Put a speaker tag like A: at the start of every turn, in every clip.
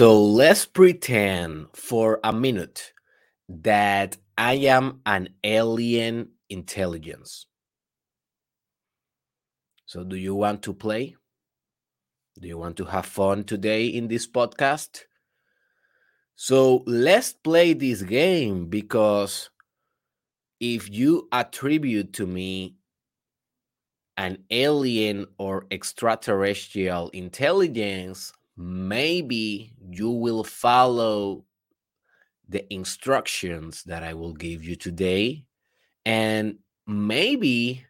A: So let's pretend for a minute that I am an alien intelligence. So, do you want to play? Do you want to have fun today in this podcast? So, let's play this game because if you attribute to me an alien or extraterrestrial intelligence, maybe you will follow the instructions that I will give you today. And maybe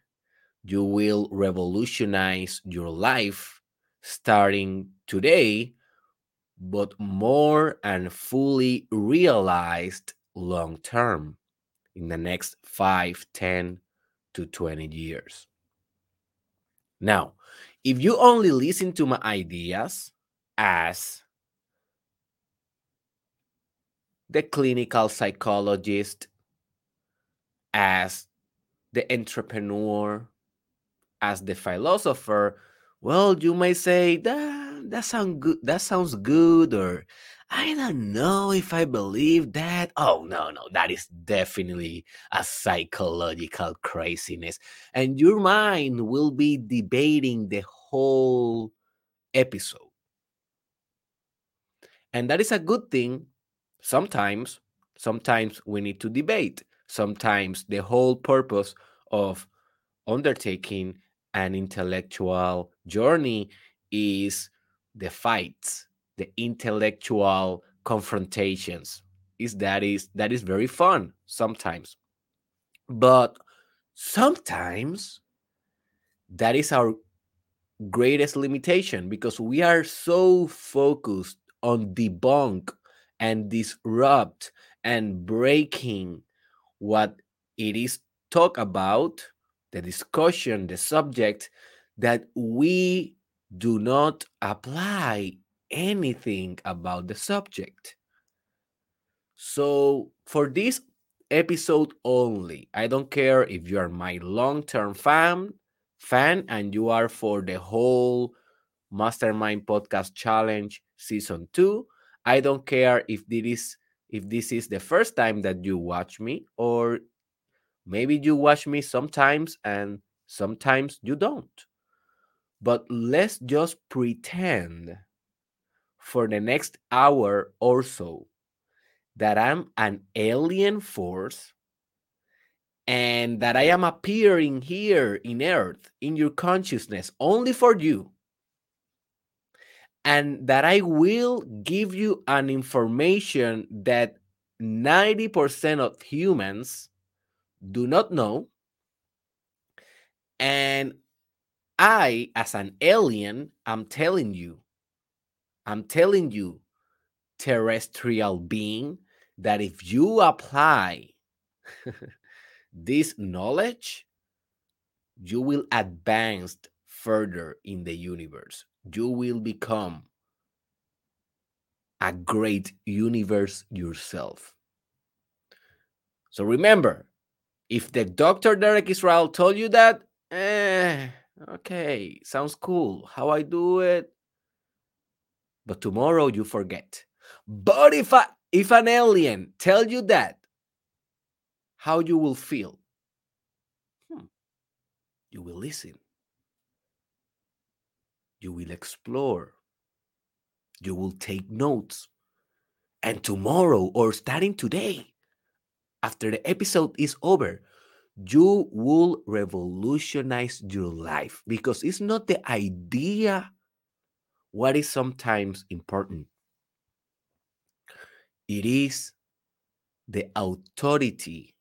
A: you will revolutionize your life starting today, but more and fully realized long term in the next 5, 10 to 20 years. Now, if you only listen to my ideas as the clinical psychologist, as the entrepreneur, as the philosopher, well, you may say that that sounds good. That sounds good, or I don't know if I believe that. Oh no, no, that is definitely a psychological craziness, and your mind will be debating the whole episode, and that is a good thing. Sometimes, sometimes we need to debate. Sometimes the whole purpose of undertaking an intellectual journey is the fights, the intellectual confrontations. Is that is that is very fun sometimes. But sometimes that is our greatest limitation because we are so focused on debunk and disrupt and breaking what it is talk about the discussion, the subject, that we do not apply anything about the subject. So, for this episode only, I don't care if you are my long-term fan, fan and you are for the whole Mastermind Podcast Challenge season 2. I don't care if this is if this is the first time that you watch me or Maybe you watch me sometimes and sometimes you don't. But let's just pretend for the next hour or so that I'm an alien force and that I am appearing here in Earth, in your consciousness, only for you. And that I will give you an information that 90% of humans do not know. And I, as an alien, I'm telling you, I'm telling you, terrestrial being, that if you apply this knowledge, you will advance further in the universe. You will become a great universe yourself. So remember, if the Dr. Derek Israel told you that, eh, okay, sounds cool. How I do it, but tomorrow you forget. But if I, if an alien tell you that, how you will feel? Hmm. You will listen. You will explore. You will take notes. And tomorrow or starting today, after the episode is over, you will revolutionize your life because it's not the idea what is sometimes important. It is the authority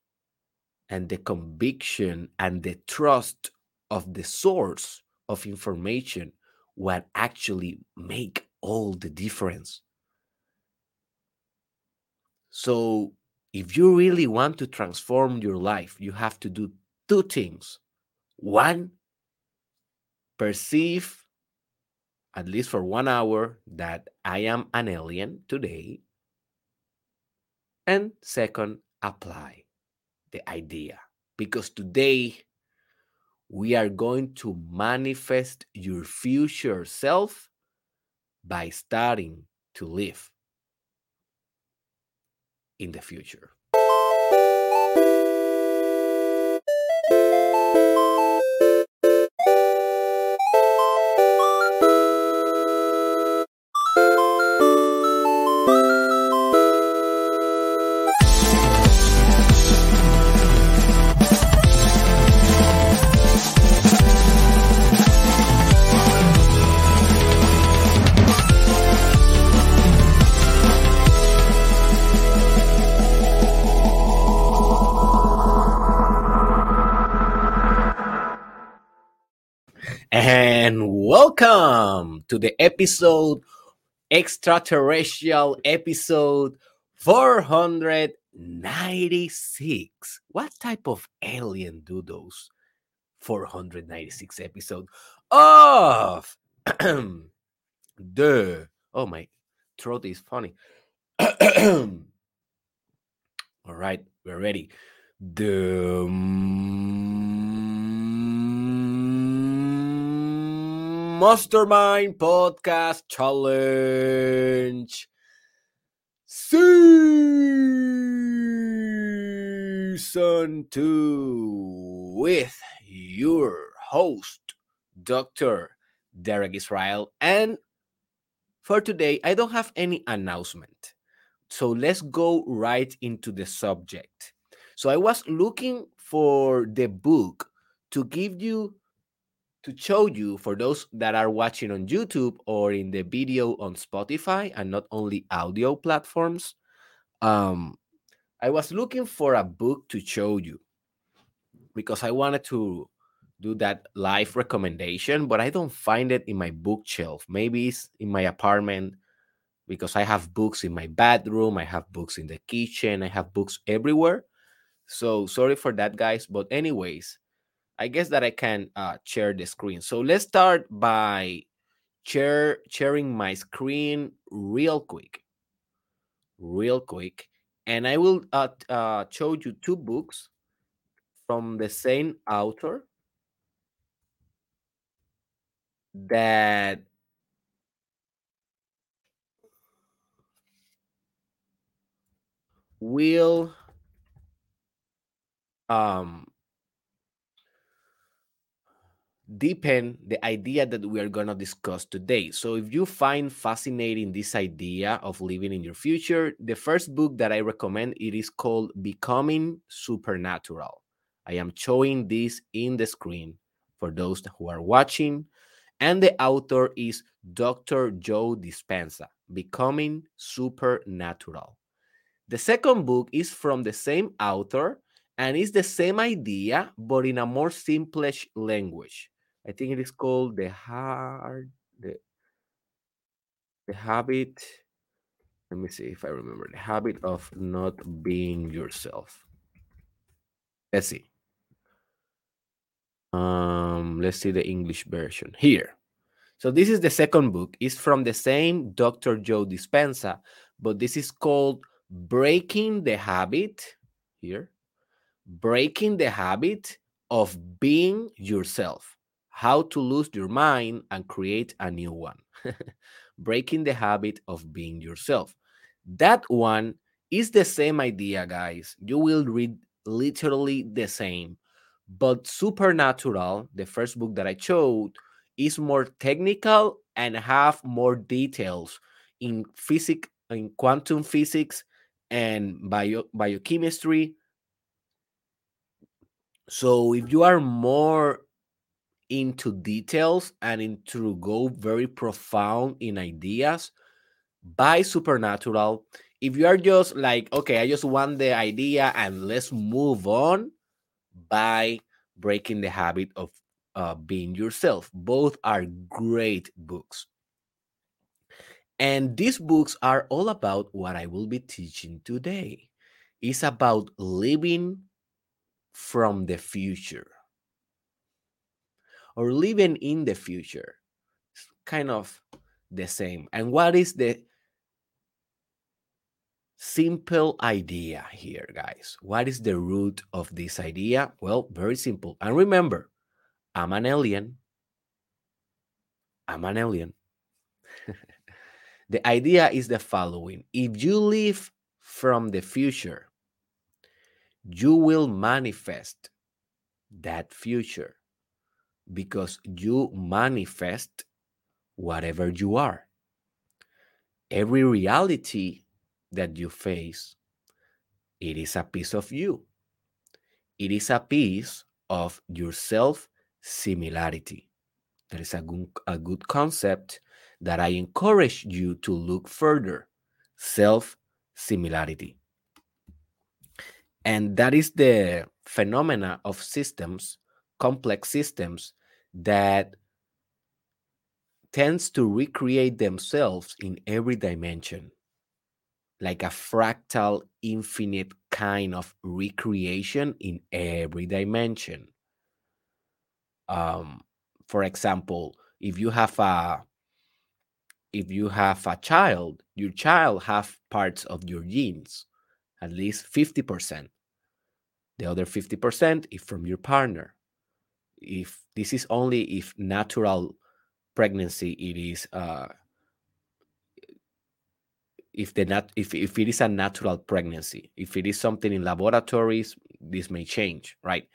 A: and the conviction and the trust of the source of information what actually make all the difference. So if you really want to transform your life, you have to do two things. One, perceive, at least for one hour, that I am an alien today. And second, apply the idea. Because today, we are going to manifest your future self by starting to live in the future. To the episode, extraterrestrial episode 496. What type of alien do those 496 episode of the oh my throat is funny. All right, we're ready. The Mastermind Podcast Challenge Season 2 with your host, Dr. Derek Israel. And for today, I don't have any announcement. So let's go right into the subject. So I was looking for the book to give you to show you for those that are watching on YouTube or in the video on Spotify and not only audio platforms. Um, I was looking for a book to show you because I wanted to do that live recommendation, but I don't find it in my bookshelf. Maybe it's in my apartment because I have books in my bedroom, I have books in the kitchen, I have books everywhere. So sorry for that, guys. But, anyways, I guess that I can uh, share the screen. So let's start by sharing my screen real quick, real quick, and I will uh, uh, show you two books from the same author that will um deepen the idea that we are going to discuss today. So, if you find fascinating this idea of living in your future, the first book that I recommend it is called Becoming Supernatural. I am showing this in the screen for those who are watching, and the author is Dr. Joe Dispenza, Becoming Supernatural. The second book is from the same author and it's the same idea but in a more simplish language I think it is called the hard the the habit. Let me see if I remember the habit of not being yourself. Let's see. Um, let's see the English version here. So this is the second book. It's from the same Dr. Joe Dispenza, but this is called Breaking the Habit. Here, Breaking the Habit of Being Yourself how to lose your mind and create a new one. Breaking the habit of being yourself. That one is the same idea, guys. You will read literally the same. But Supernatural, the first book that I showed, is more technical and have more details in physics, in quantum physics and bio, biochemistry. So if you are more into details and into go very profound in ideas by supernatural. If you are just like okay i just want the idea and let's move on by breaking the habit of uh, being yourself. Both are great books. And these books are all about what i will be teaching today. It's about living from the future or living in the future. It's kind of the same. And what is the simple idea here, guys? What is the root of this idea? Well, very simple. And remember, I'm an alien. I'm an alien. the idea is the following if you live from the future, you will manifest that future because you manifest whatever you are. Every reality that you face, it is a piece of you. It is a piece of your self similarity. That is a good, a good concept that I encourage you to look further self similarity. And that is the phenomena of systems, complex systems that tends to recreate themselves in every dimension, like a fractal, infinite kind of recreation in every dimension. Um, for example, if you have a if you have a child, your child have parts of your genes, at least 50%. The other 50% is from your partner. If this is only if natural pregnancy, it is uh, if the nat if, if it is a natural pregnancy. If it is something in laboratories, this may change, right?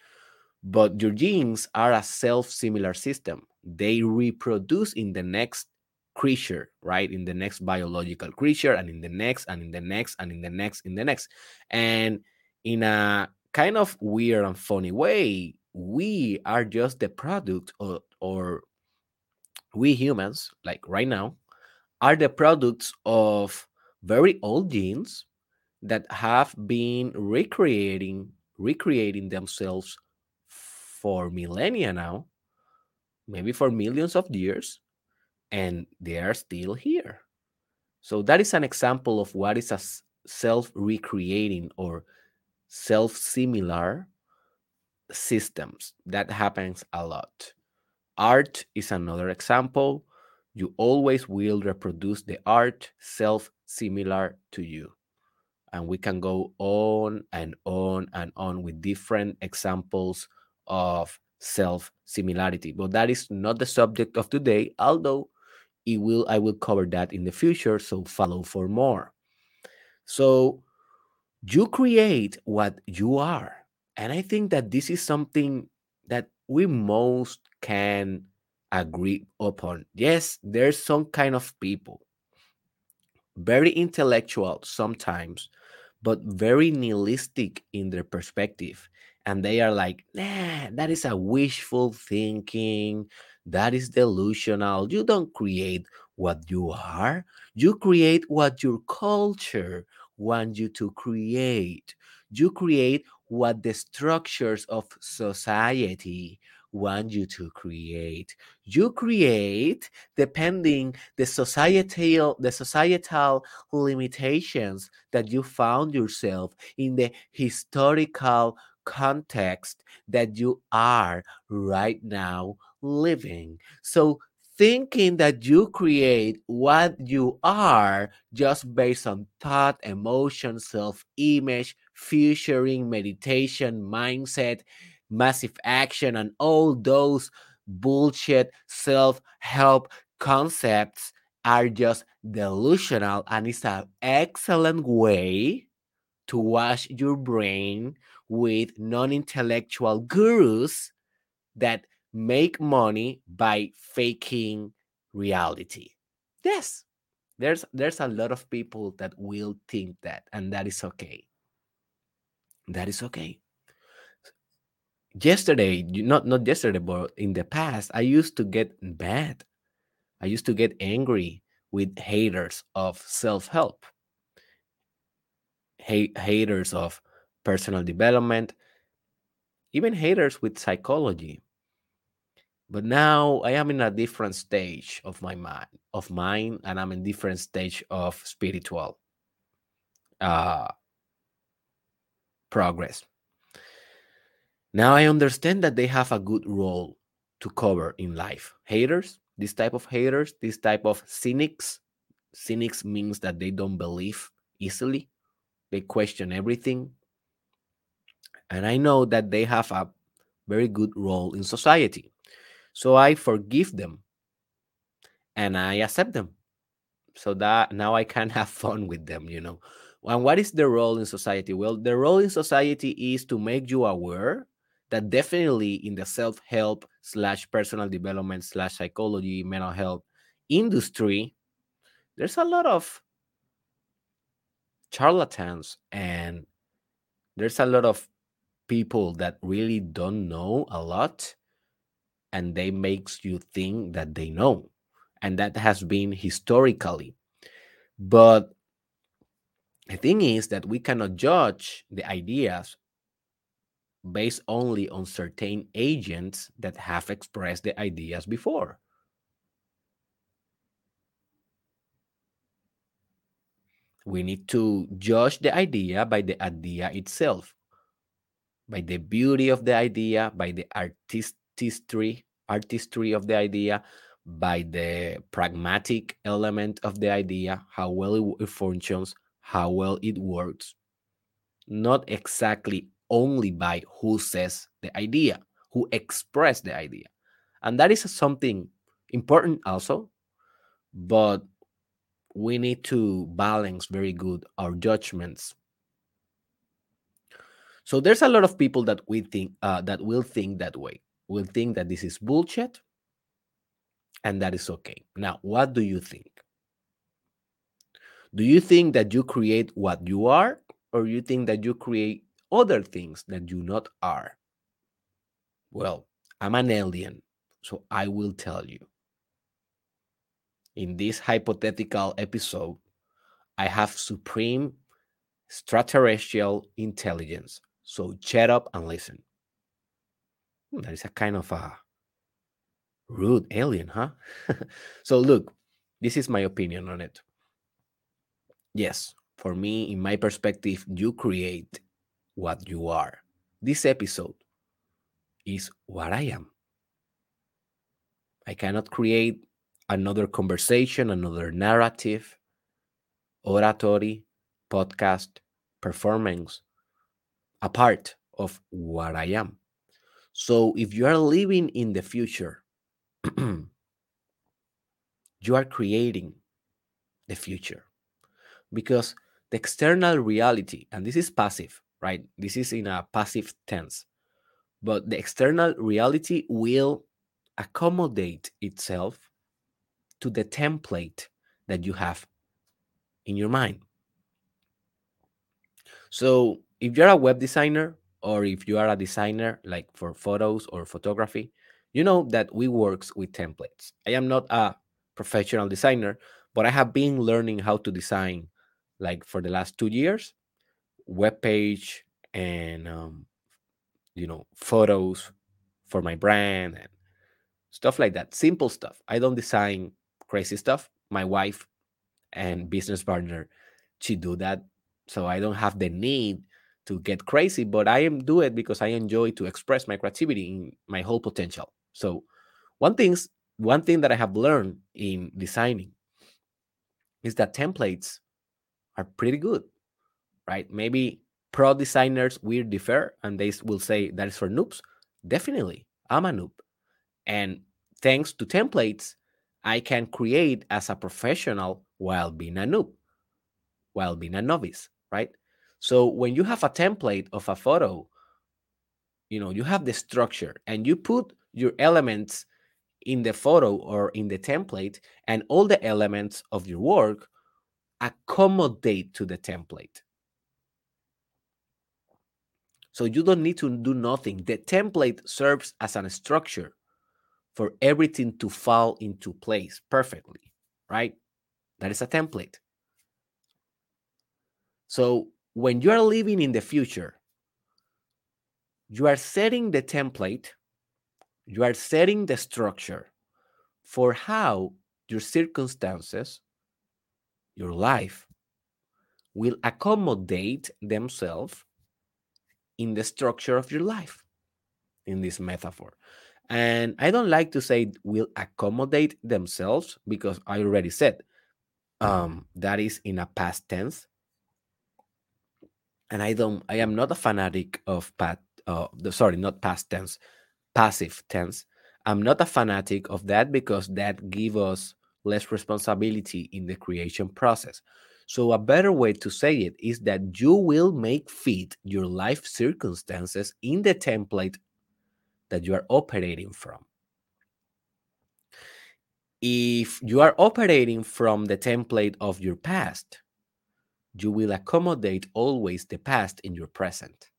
A: But your genes are a self-similar system. They reproduce in the next creature, right? In the next biological creature, and in the next, and in the next, and in the next, in the next. And in a kind of weird and funny way, we are just the product of, or we humans, like right now, are the products of very old genes that have been recreating recreating themselves for millennia now, maybe for millions of years, and they are still here. So that is an example of what is a self-recreating or self-similar systems. That happens a lot. Art is another example. You always will reproduce the art self similar to you. And we can go on and on and on with different examples of self similarity. But that is not the subject of today, although it will I will cover that in the future, so follow for more. So you create what you are. And I think that this is something that we most can agree upon. Yes, there's some kind of people, very intellectual sometimes, but very nihilistic in their perspective. And they are like, nah, that is a wishful thinking. That is delusional. You don't create what you are, you create what your culture wants you to create. You create what the structures of society want you to create. You create depending the societal the societal limitations that you found yourself in the historical context that you are right now living. So thinking that you create what you are just based on thought, emotion, self image, futuring, meditation, mindset, massive action, and all those bullshit self help concepts are just delusional and it's an excellent way to wash your brain with non intellectual gurus that make money by faking reality. Yes, there's there's a lot of people that will think that and that is okay. That is okay. Yesterday, not not yesterday, but in the past, I used to get bad I used to get angry with haters of self-help. Hate, haters of personal development, even haters with psychology but now i am in a different stage of my mind of mine and i'm in different stage of spiritual uh progress. Now i understand that they have a good role to cover in life. Haters this type of haters this type of cynics cynics means that they don't believe easily. They question everything. And i know that they have a very good role in society. So I forgive them and I accept them. So that now I can have fun with them, you know. And what is the role in society? Well, the role in society is to make you aware that definitely in the self-help slash personal development slash psychology, mental health industry, there's a lot of charlatans and there's a lot of people that really don't know a lot and they makes you think that they know and that has been historically but the thing is that we cannot judge the ideas based only on certain agents that have expressed the ideas before. We need to judge the idea by the idea itself by the beauty of the idea by the artistry artistry of the idea by the pragmatic element of the idea how well it, it functions how well it works not exactly only by who says the idea who express the idea. And that is something important also but we need to balance very good our judgments. So there's a lot of people that we think uh, that will think that way will think that this is bullshit and that is okay. Now what do you think do you think that you create what you are or you think that you create other things that you not are well i'm an alien so i will tell you in this hypothetical episode, I have supreme extraterrestrial intelligence. So shut up and listen. Hmm, that is a kind of a rude alien, huh? so look, this is my opinion on it. Yes, for me, in my perspective, you create what you are. This episode is what I am. I cannot create another conversation, another narrative, oratory, podcast, performance, a part of what I am. So if you are living in the future, you are creating the future because the external reality, and this is passive, right? This is in a passive tense, but the external reality will accommodate itself to the template that you have in your mind. So, if you're a web designer or if you are a designer like for photos or photography, you know that we works with templates. I am not a professional designer, but I have been learning how to design like for the last 2 years web page and um, you know photos for my brand and stuff like that simple stuff i don't design crazy stuff. My wife and business partner, she do that. So I don't have the need to get crazy, but I am do it because I enjoy to express my creativity in my whole potential. So one things one thing that I have learned in designing is that templates are pretty good, right? Maybe pro designers will differ and they will say that is for noobs. Definitely, I'm a noob. And thanks to templates, I can create as a professional while being a noob, while being a novice, right? So when you have a template of a photo, you know, you have the structure and you put your elements in the photo or in the template, and all the elements of your work accommodate to the template. So you don't need to do nothing. The template serves as a structure for everything to fall into place perfectly, right? That is a template. So when you are living in the future, you are setting the template, you are setting the structure for how your circumstances, your life, will accommodate themselves in the structure of your life in this metaphor. And I don't like to say will accommodate themselves because I already said um, that is in a past tense. And I don't, I am not a fanatic of past, uh, the, sorry, not past tense, passive tense. I'm not a fanatic of that because that gives us less responsibility in the creation process. So, a better way to say it is that you will make fit your life circumstances in the template that you are operating from. If you are operating from the template of your past, you will accommodate always the past in your present.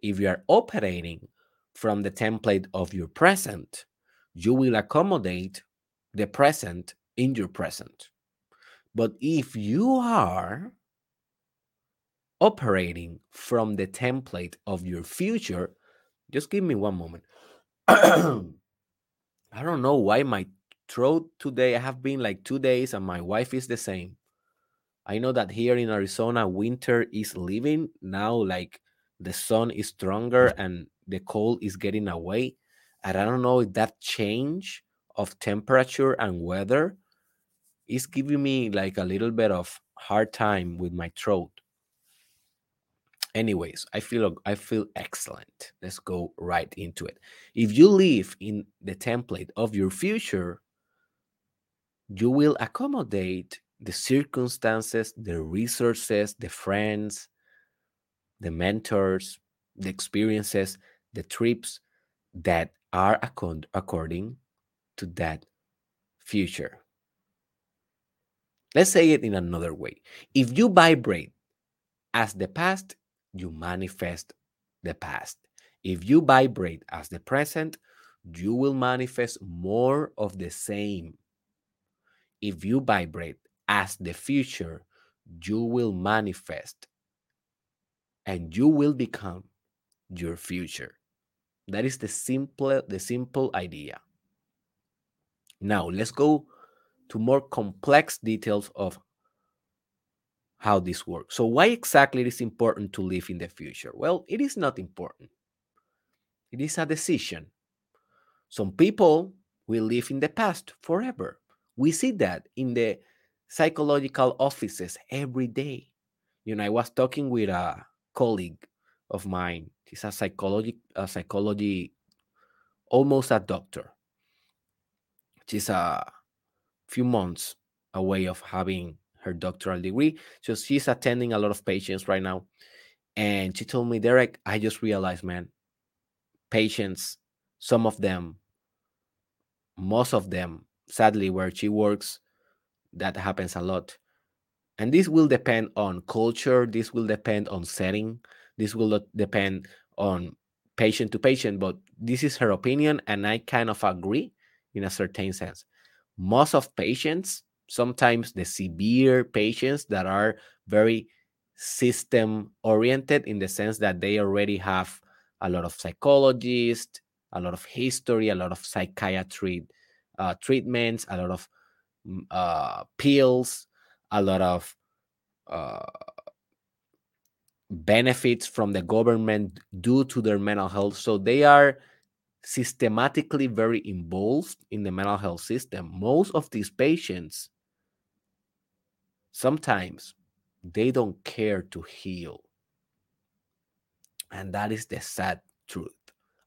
A: If you are operating from the template of your present, you will accommodate the present in your present. But if you are operating from the template of your future, just give me one moment. I don't know why my throat today, I have been like two days and my wife is the same. I know that here in Arizona, winter is leaving now, like the sun is stronger and the cold is getting away. And I don't know if that change of temperature and weather is giving me like a little bit of hard time with my throat. Anyways, I feel I feel excellent. Let's go right into it. If you live in the template of your future, you will accommodate the circumstances, the resources, the friends, the mentors, the experiences, the trips that are according to that future. Let's say it in another way. If you vibrate as the past, you manifest the past. If you vibrate as the present, you will manifest more of the same. If you vibrate as the future, you will manifest and you will become your future. That is the simple the simple idea. Now, let's go to more complex details of how this works. So, why exactly it is important to live in the future? Well, it is not important. It is a decision. Some people will live in the past forever. We see that in the psychological offices every day. You know, I was talking with a colleague of mine. He's a psychology, a psychology, almost a doctor. She's a few months away of having her doctoral degree. So she's attending a lot of patients right now. And she told me, Derek, I just realized, man, patients, some of them, most of them, sadly, where she works, that happens a lot. And this will depend on culture, this will depend on setting, this will depend on patient to patient, but this is her opinion, and I kind of agree in a certain sense. Most of patients, sometimes the severe patients that are very system oriented in the sense that they already have a lot of psychologists, a lot of history, a lot of psychiatry uh, treatments, a lot of mm, uh, pills, a lot of uh, benefits from the government due to their mental health. So they are systematically very involved in the mental health system. Most of these patients, sometimes they don't care to heal. And that is the sad truth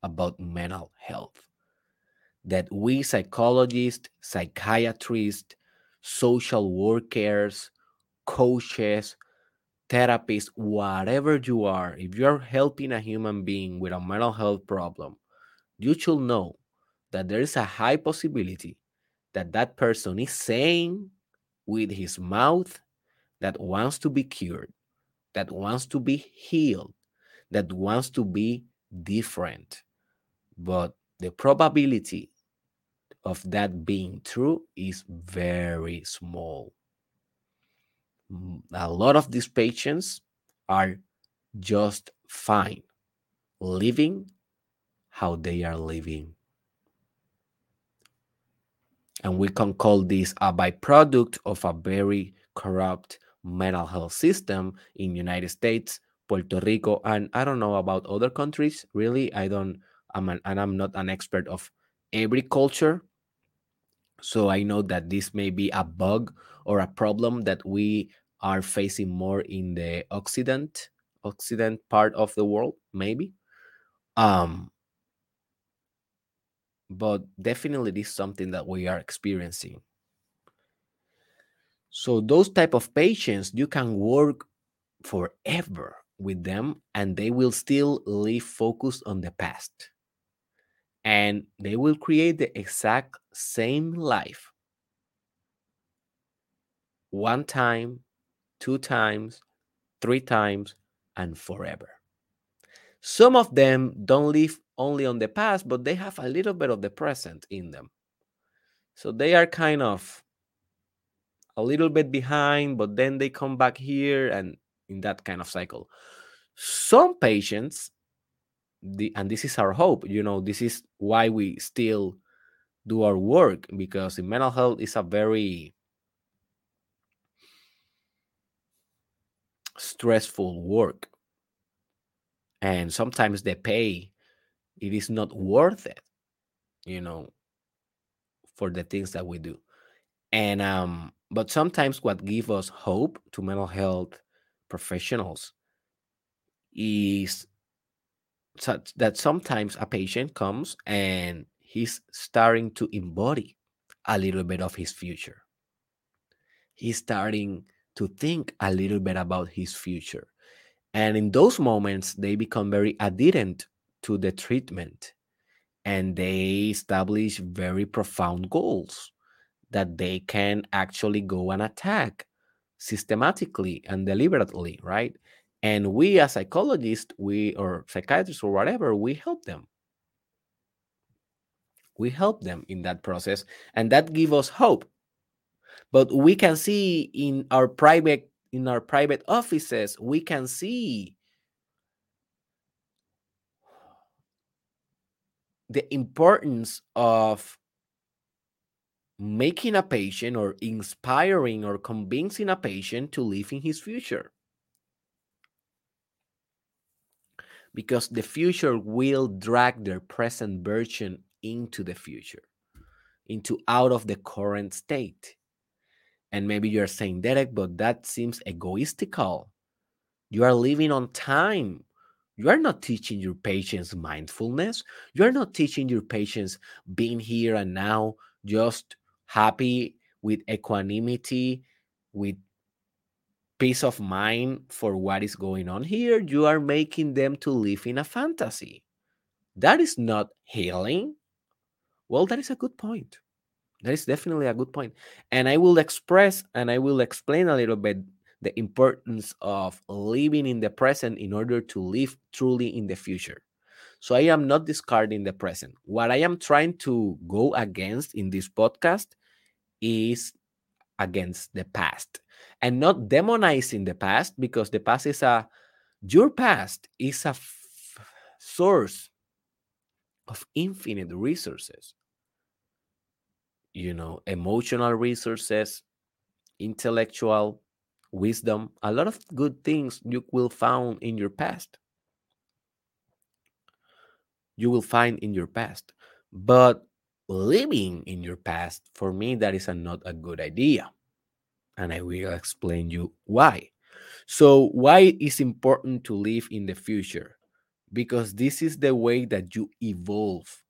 A: about mental health. That we psychologists, psychiatrists, social workers, coaches, therapists, whatever you are, if you're helping a human being with a mental health problem, you should know that there is a high possibility that that person is saying with his mouth that wants to be cured, that wants to be healed, that wants to be different. But the probability of that being true is very small. Mm, a lot of these patients are just fine living how they are living. And we can call this a byproduct of a very corrupt mental health system in United States, Puerto Rico, and I don't know about other countries. Really, I don't. I'm an, and I'm not an expert of every culture, so I know that this may be a bug or a problem that we are facing more in the Occident, Occident part of the world, maybe. Um, but definitely this is something that we are experiencing. So those type of patients, you can work forever with them and they will still live focused on the past. And they will create the exact same life one time, two times, three times, and forever. Some of them don't live only on the past, but they have a little bit of the present in them. So they are kind of a little bit behind, but then they come back here and in that kind of cycle. Some patients, the, and this is our hope, you know, this is why we still do our work because in mental health is a very stressful work and sometimes the pay it is not worth it you know for the things that we do. And um but sometimes what gives us hope to mental health professionals is such that sometimes a patient comes and he's starting to embody a little bit of his future. He's starting to think a little bit about his future and in those moments they become very adherent to the treatment and they establish very profound goals that they can actually go and attack systematically and deliberately, right? And we as psychologists, we or psychiatrists or whatever, we help them. We help them in that process, and that gives us hope. But we can see in our private in our private offices, we can see the importance of making a patient or inspiring or convincing a patient to live in his future. Because the future will drag their present version into the future, into out of the current state. And maybe you're saying, Derek, but that seems egoistical. You are living on time you are not teaching your patients mindfulness. You are not teaching your patients being here and now, just happy with equanimity, with peace of mind for what is going on here. You are making them to live in a fantasy. That is not healing. Well, that is a good point. That is definitely a good point. And I will express and I will explain a little bit the importance of living in the present in order to live truly in the future. So I am not discarding the present. What I am trying to go against in this podcast is against the past and not demonizing the past because the past is a your past is a source of infinite resources you know emotional resources intellectual wisdom, a lot of good things you will find in your past. You will find in your past. But living in your past, for me, that is a, not a good idea. And I will explain you why. So, why is important to live in the future? Because this is the way that you evolve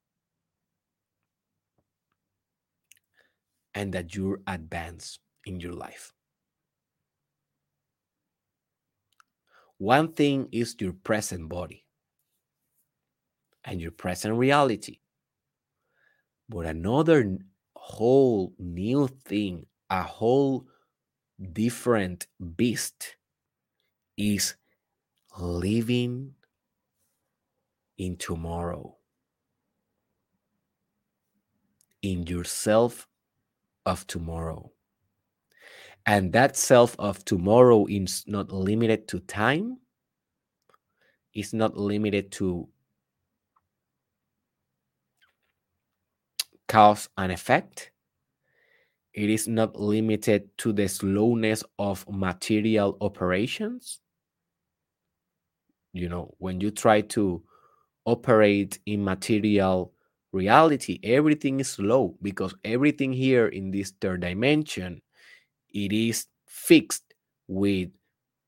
A: and that you advance in your life. One thing is your present body and your present reality. But another whole new thing, a whole different beast is living in tomorrow, in yourself of tomorrow. And that self of tomorrow is not limited to time, it's not limited to cause and effect. It is not limited to the slowness of material operations. You know, when you try to operate in material reality, everything is slow because everything here in this third dimension it is fixed with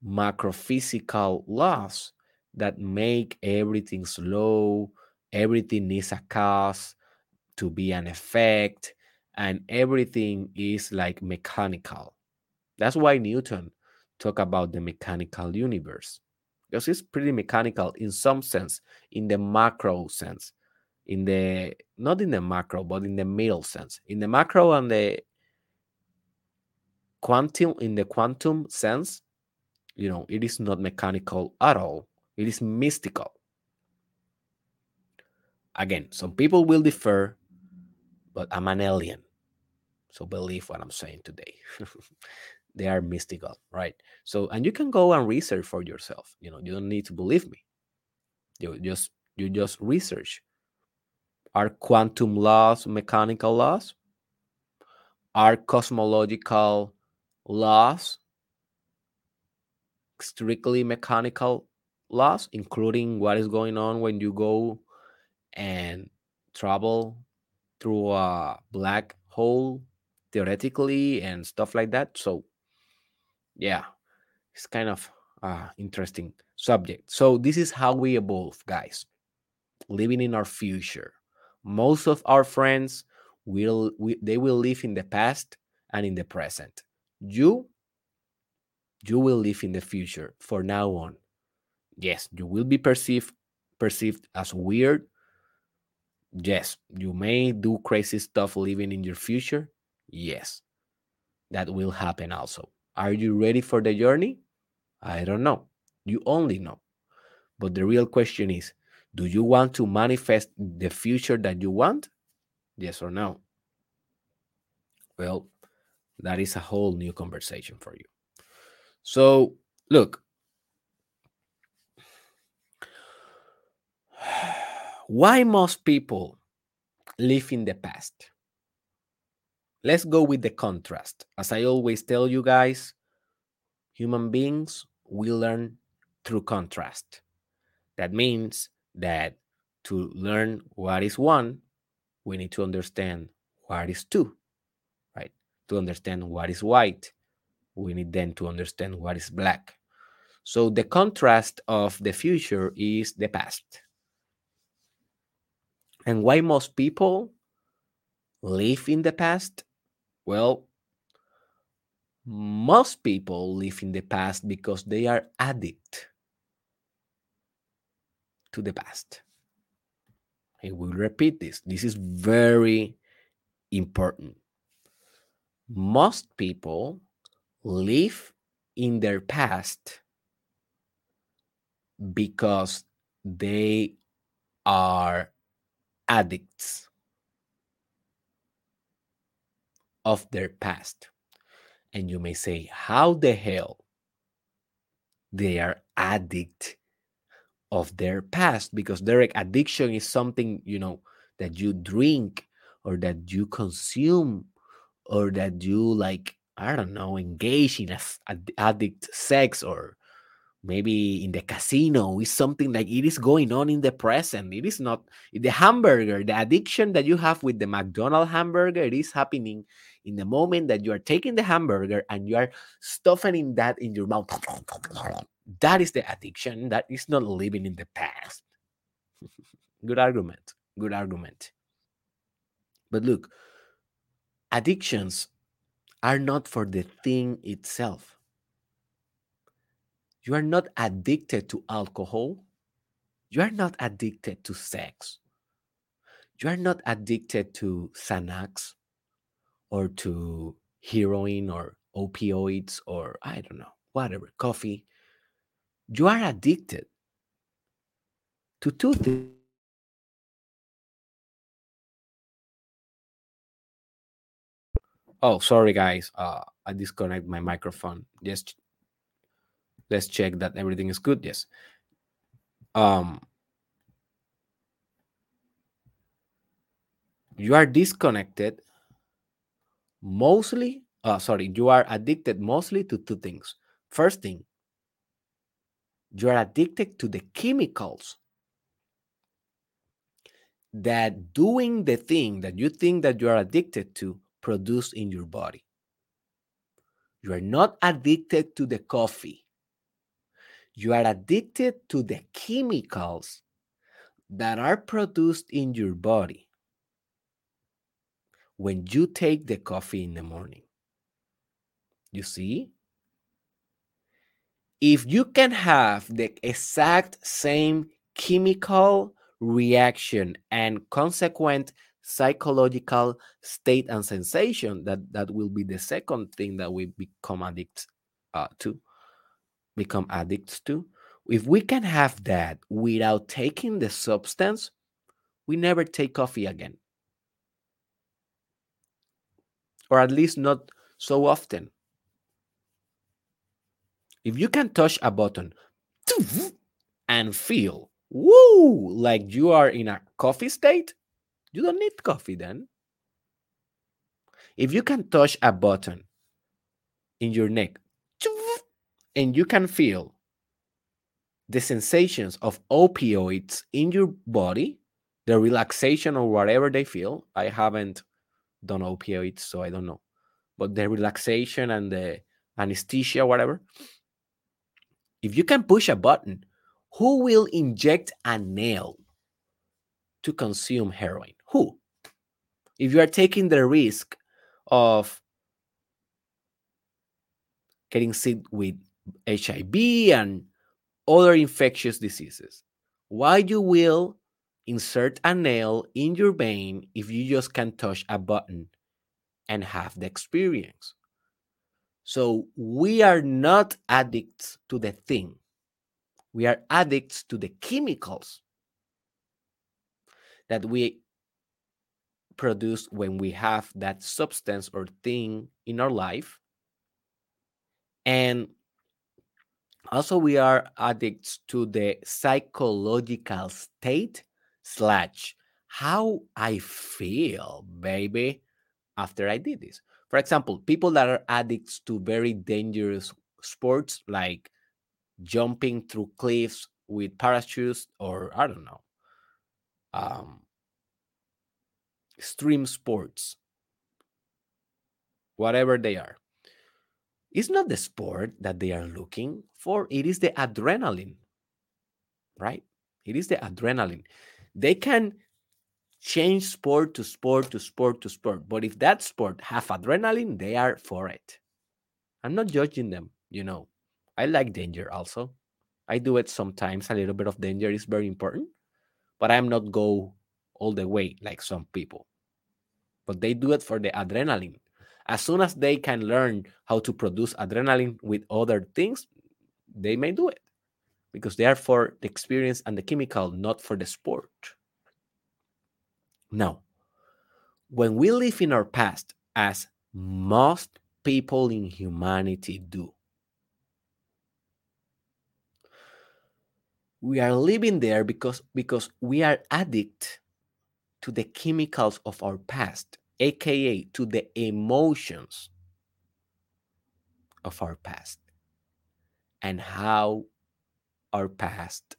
A: macrophysical laws that make everything slow, everything needs a cause to be an effect, and everything is like mechanical. That's why Newton talked about the mechanical universe because it's pretty mechanical in some sense, in the macro sense, in the not in the macro, but in the middle sense. In the macro and the quantum, in the quantum sense, you know, it is not mechanical at all. It is mystical. Again, some people will differ, but I'm an alien. So believe what I'm saying today. they are mystical, right? So, and you can go and research for yourself. You know, you don't need to believe me. You just you just research. Are quantum laws mechanical laws? Are cosmological laws strictly mechanical laws, including what is going on when you go and travel through a black hole theoretically and stuff like that. So, yeah, it's kind of uh, interesting subject. So, this is how we evolve, guys, living in our future. Most of our friends will we, they will live in the past and in the present. You you will live in the future for now on. Yes, you will be perceived perceived as weird. Yes, you may do crazy stuff living in your future. Yes, that will happen also. Are you ready for the journey? I don't know. You only know. But the real question is do you want to manifest the future that you want? Yes or no? Well, that is a whole new conversation for you. So, look, why most people live in the past? Let's go with the contrast. As I always tell you guys, human beings, we learn through contrast. That means that to learn what is one, we need to understand what is two, right? To understand what is white, we need then to understand what is black. So the contrast of the future is the past. And why most people live in the past? Well, most people live in the past because they are addict to the past. I will repeat this. This is very important. Most people live in their past because they are addicts of their past. And you may say, how the hell they are addict of their past? Because their addiction is something, you know, that you drink or that you consume or that you like I don't know, engage in a, a, addict sex or maybe in the casino is something like it is going on in the present. It is not the hamburger, the addiction that you have with the McDonald's hamburger, it is happening in the moment that you are taking the hamburger and you are stuffing that in your mouth. That is the addiction. That is not living in the past. good argument. Good argument. But look, addictions are not for the thing itself. You are not addicted to alcohol. You are not addicted to sex. You are not addicted to Xanax or to heroin or opioids or I don't know, whatever, coffee. You are addicted to two things Oh, sorry, guys. Uh, I disconnect my microphone. Just let's check that everything is good. Yes. Um, you are disconnected mostly. Uh, sorry, you are addicted mostly to two things. First thing, you are addicted to the chemicals that doing the thing that you think that you are addicted to produce in your body. You are not addicted to the coffee. You are addicted to the chemicals that are produced in your body when you take the coffee in the morning. You see? If you can have the exact same chemical reaction and consequent psychological state and sensation that that will be the second thing that we become addicts uh, to become addicts to. If we can have that without taking the substance we never take coffee again. Or at least not so often if you can touch a button and feel woo like you are in a coffee state you don't need coffee then. If you can touch a button in your neck and you can feel the sensations of opioids in your body, the relaxation or whatever they feel. I haven't done opioids, so I don't know. But the relaxation and the anesthesia, whatever. If you can push a button, who will inject a nail to consume heroin? Who? If you are taking the risk of getting sick with HIV and other infectious diseases, why you will insert a nail in your vein if you just can touch a button and have the experience? So we are not addicts to the thing. We are addicts to the chemicals that we produce when we have that substance or thing in our life. And also, we are addicts to the psychological state slash how I feel, baby, after I did this. For example, people that are addicts to very dangerous sports like jumping through cliffs with parachutes or I don't know, um, extreme sports, whatever they are. It's not the sport that they are looking for, it is the adrenaline, right? It is the adrenaline. They can change sport to sport to sport to sport, but if that sport have adrenaline, they are for it. I'm not judging them, you know. I like danger also. I do it sometimes. A little bit of danger is very important, but I'm not go all the way like some people. But they do it for the adrenaline. As soon as they can learn how to produce adrenaline with other things, they may do it because they are for the experience and the chemical, not for the sport. Now, when we live in our past, as most people in humanity do, we are living there because because we are addict to the chemicals of our past, aka to the emotions of our past and how our past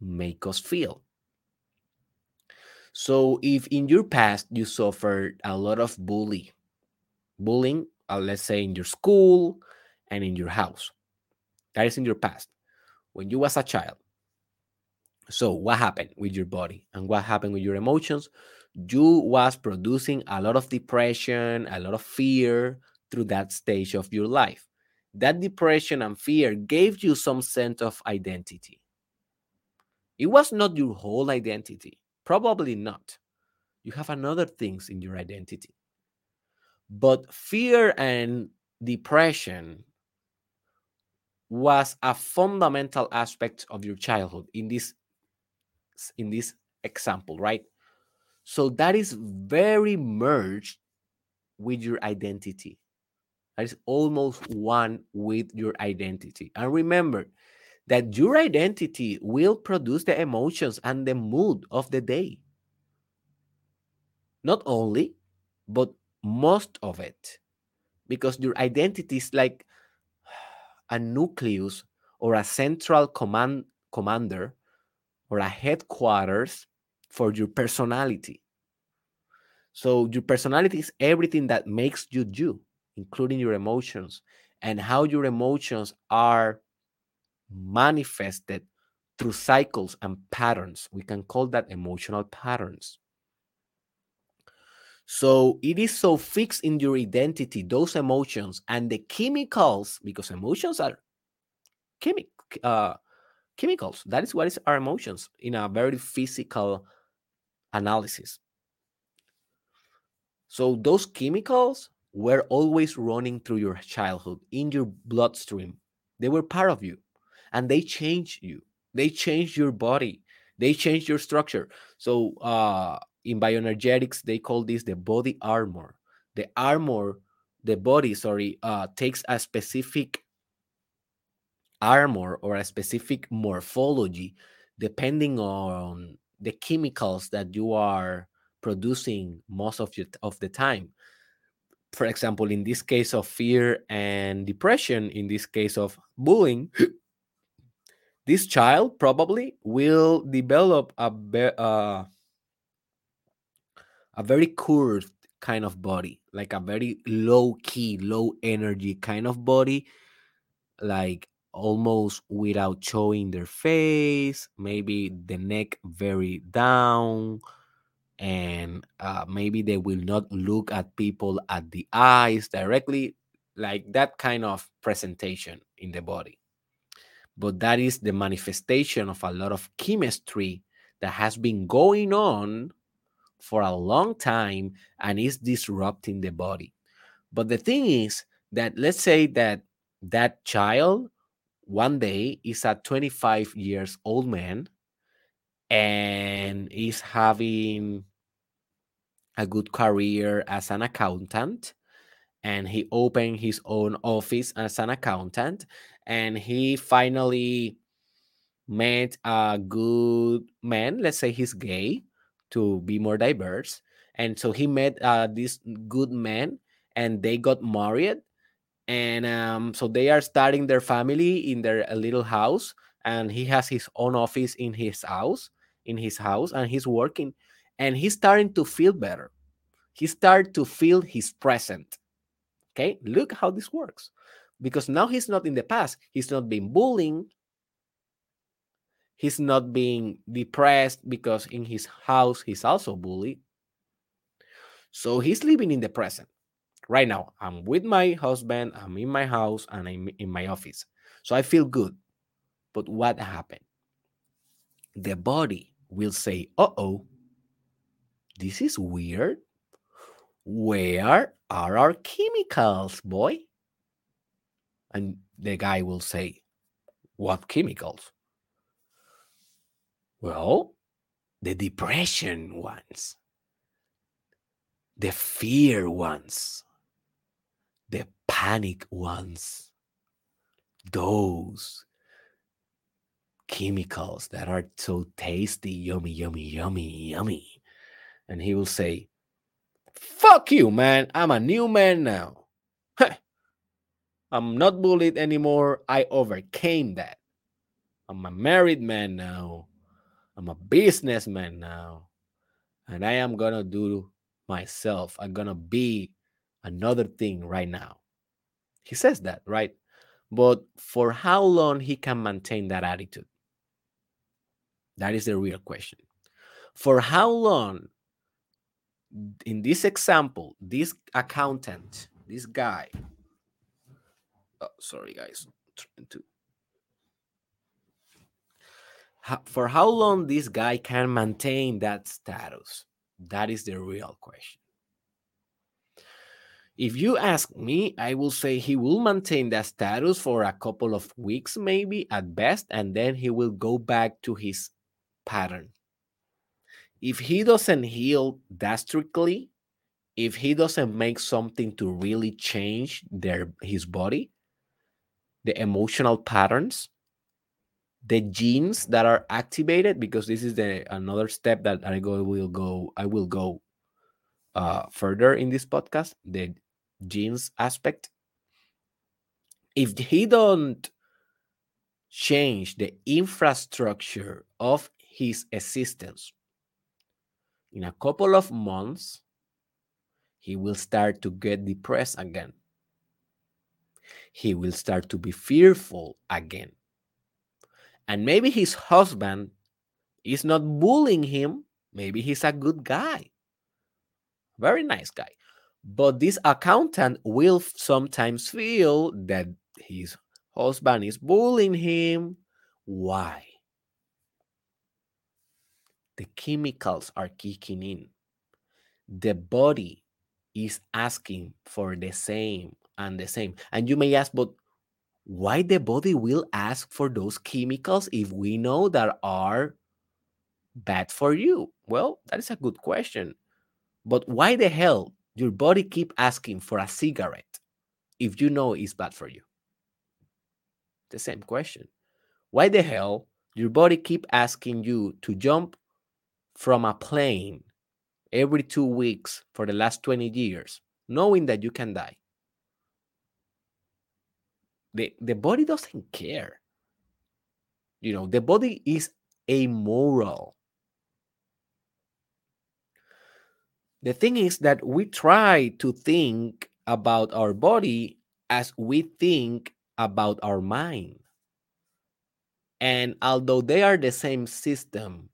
A: make us feel. So if in your past you suffered a lot of bully, bullying, uh, let's say in your school and in your house, that is in your past. When you was a child, so what happened with your body and what happened with your emotions? You was producing a lot of depression, a lot of fear through that stage of your life. That depression and fear gave you some sense of identity. It was not your whole identity, probably not. You have another things in your identity. But fear and depression was a fundamental aspect of your childhood in this in this example, right? So that is very merged with your identity. That is almost one with your identity. And remember that your identity will produce the emotions and the mood of the day. Not only, but most of it. Because your identity is like a nucleus or a central command commander or a headquarters for your personality. So your personality is everything that makes you you, including your emotions and how your emotions are manifested through cycles and patterns. We can call that emotional patterns. So it is so fixed in your identity, those emotions and the chemicals, because emotions are chemic, uh, chemicals. That is what is our emotions in a very physical analysis. So those chemicals were always running through your childhood in your bloodstream. They were part of you and they change you. They change your body. They change your structure. So uh in bioenergetics, they call this the body armor. The armor, the body, sorry, uh takes a specific armor or a specific morphology depending on the chemicals that you are producing most of, your, of the time for example in this case of fear and depression in this case of bullying this child probably will develop a, uh, a very curved kind of body like a very low key low energy kind of body like almost without showing their face, maybe the neck very down, and uh, maybe they will not look at people at the eyes directly, like that kind of presentation in the body. But that is the manifestation of a lot of chemistry that has been going on for a long time and is disrupting the body. But the thing is that let's say that that child one day is a 25 years old man and is having a good career as an accountant and he opened his own office as an accountant and he finally met a good man let's say he's gay to be more diverse. And so he met uh, this good man and they got married. And um, so they are starting their family in their little house and he has his own office in his house in his house and he's working. And he's starting to feel better. He started to feel his present. Okay? Look how this works because now he's not in the past. He's not being bullying. He's not being depressed because in his house he's also bullied. So he's living in the present. Right now i'm with my husband i'm in my house and i'm in my office. So i feel good. But what happened? The body will say uh-oh this is weird. Where are our chemicals boy and the guy will say what chemicals well the depression ones the fear ones the panic ones, those chemicals that are so tasty, yummy, yummy, yummy, yummy. And he will say, Fuck you, man. I'm a new man now. I'm not bullied anymore. I overcame that. I'm a married man now. I'm a businessman now. And I am going to do myself. I'm going to be another thing right now. He says that, right? But for how long he can maintain that attitude? That is the real question. For how long, in this example, this accountant, this guy, oh, sorry, guys, to for how long this guy can maintain that status? That is the real question. If you ask me, I will say he will maintain that status for a couple of weeks, maybe at best, and then he will go back to his pattern. If he doesn't heal drastically, if he doesn't make something to really change their his body, the emotional patterns, the genes that are activated, because this is the another step that I go will go I will go uh, further in this podcast. The genes aspect if he don't change the infrastructure of his existence in a couple of months he will start to get depressed again he will start to be fearful again and maybe his husband is not bullying him maybe he's a good guy very nice guy. But this accountant will sometimes feel that his husband is bullying him. Why? The chemicals are kicking in. The body is asking for the same and the same. And you may ask, but why the body will ask for those chemicals if we know that are bad for you? Well, that is a good question. But why the hell your body keep asking for a cigarette if you know it's bad for you? The same question. Why the hell your body keep asking you to jump from a plane every 2 weeks for the last 20 years knowing that you can die? The the body doesn't care. You know, the body is amoral. The thing is that we try to think about our body as we think about our mind. And although they are the same system,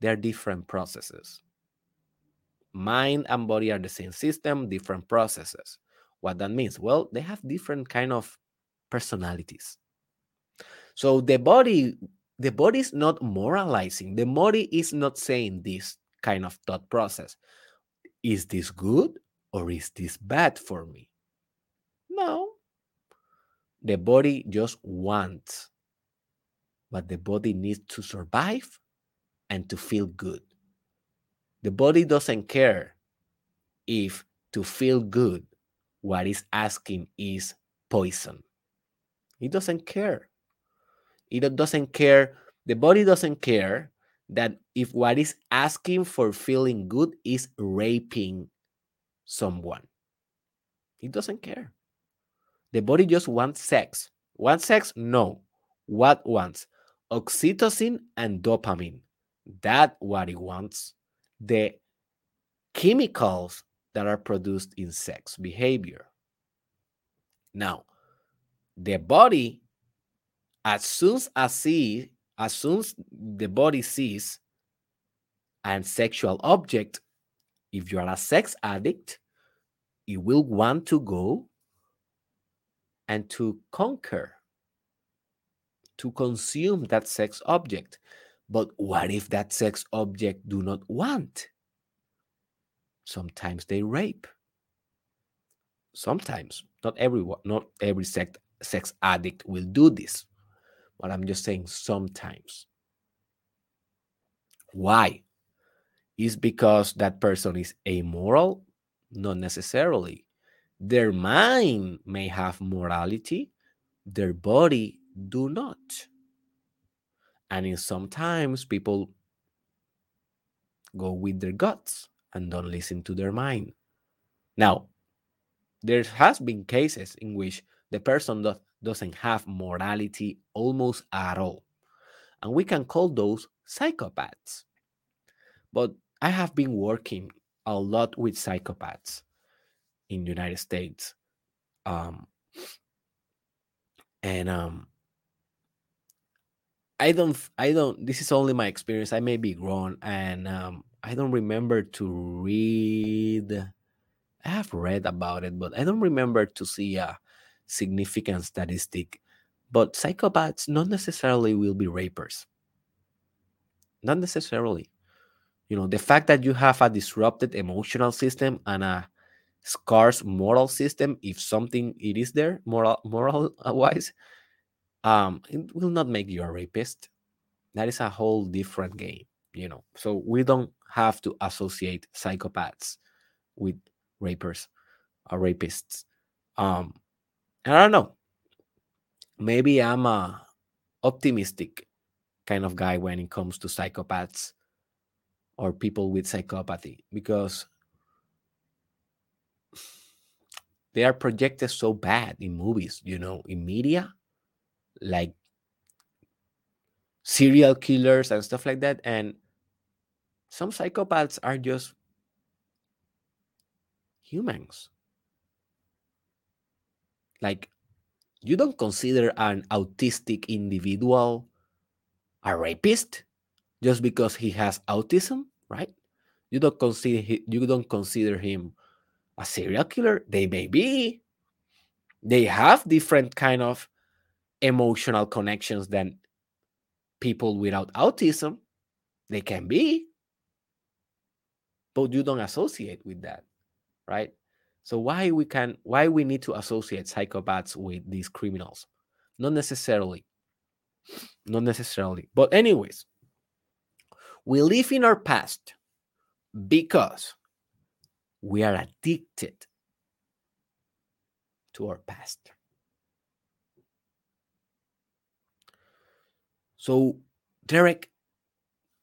A: they're different processes. Mind and body are the same system, different processes. What that means? Well, they have different kind of personalities. So the body, the body is not moralizing. The body is not saying this kind of thought process. Is this good or is this bad for me? No. The body just wants, but the body needs to survive and to feel good. The body doesn't care if to feel good, what is asking is poison. It doesn't care. It doesn't care. The body doesn't care that if what is asking for feeling good is raping someone. It doesn't care. The body just wants sex. Wants sex? No. What wants? Oxytocin and dopamine. That what it wants. The chemicals that are produced in sex behavior. Now, the body, as soon as see, as soon as the body sees an sexual object, if you are a sex addict, you will want to go and to conquer, to consume that sex object. But what if that sex object do not want? Sometimes they rape. Sometimes, not everyone, not every sex sex addict will do this. But I'm just saying sometimes. Why? Is because that person is amoral? Not necessarily. Their mind may have morality, their body do not. And in sometimes people go with their guts and don't listen to their mind. Now, there has been cases in which the person do, doesn't have morality almost at all. And we can call those psychopaths. But I have been working a lot with psychopaths in the United States. Um, and um, I don't, I don't, this is only my experience. I may be wrong. And um, I don't remember to read, I have read about it, but I don't remember to see a significant statistic. But psychopaths not necessarily will be rapers. Not necessarily. You know, the fact that you have a disrupted emotional system and a scarce moral system, if something it is there moral moral wise, um, it will not make you a rapist. That is a whole different game, you know. So we don't have to associate psychopaths with rapers or rapists. Um, I don't know. Maybe I'm a optimistic kind of guy when it comes to psychopaths or people with psychopathy because they are projected so bad in movies, you know, in media, like serial killers and stuff like that. And some psychopaths are just humans. Like, you don't consider an autistic individual a rapist just because he has autism, right? You don't consider you don't consider him a serial killer. They may be. They have different kind of emotional connections than people without autism. They can be, but you don't associate with that, right? So why we can why we need to associate psychopaths with these criminals? Not necessarily. Not necessarily. But anyways, we live in our past because we are addicted to our past. So, Derek,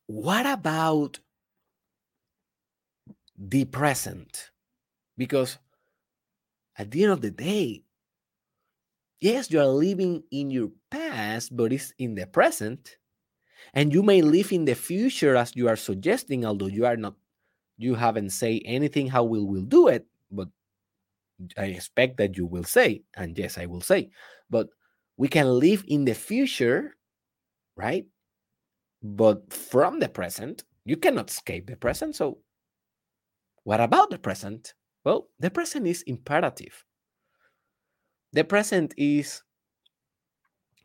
A: what about the present? Because at the end of the day, yes, you are living in your past, but it's in the present. And you may live in the future as you are suggesting, although you are not, you haven't say anything how we will do it, but I expect that you will say, and yes, I will say, but we can live in the future, right? But from the present, you cannot escape the present. So, what about the present? Well, the present is imperative. The present is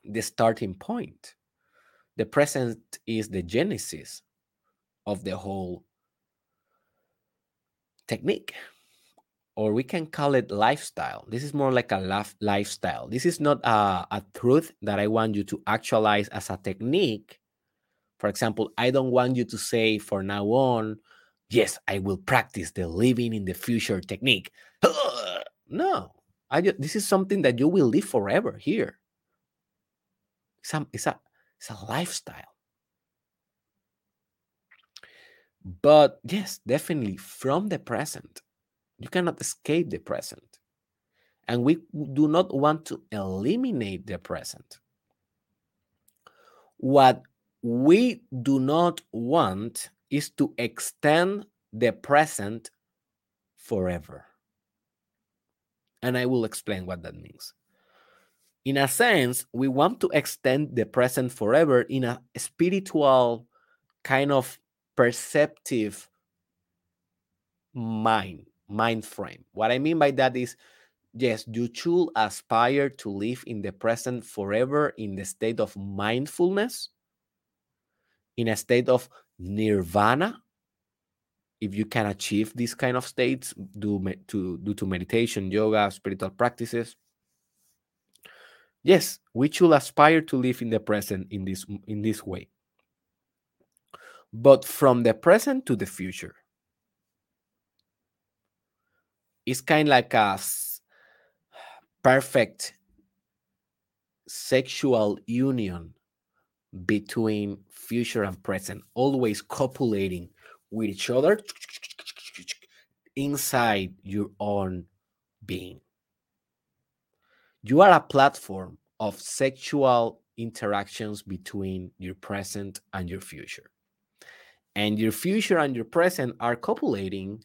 A: the starting point. The present is the genesis of the whole technique. Or we can call it lifestyle. This is more like a life, lifestyle. This is not a, a truth that I want you to actualize as a technique. For example, I don't want you to say for now on, yes, I will practice the living in the future technique. No, I just, this is something that you will live forever here. It's it's a, it's a lifestyle. But yes, definitely from the present, you cannot escape the present. And we do not want to eliminate the present. What we do not want is to extend the present forever. And I will explain what that means. In a sense, we want to extend the present forever in a spiritual kind of perceptive mind, mind frame. What I mean by that is yes, you should aspire to live in the present forever in the state of mindfulness, in a state of nirvana if you can achieve these kind of states due to due to meditation yoga spiritual practices yes we should aspire to live in the present in this in this way. But from the present to the future it's kind of like a perfect sexual union between future and present, always copulating with each other inside your own being. You are a platform of sexual interactions between your present and your future. And your future and your present are copulating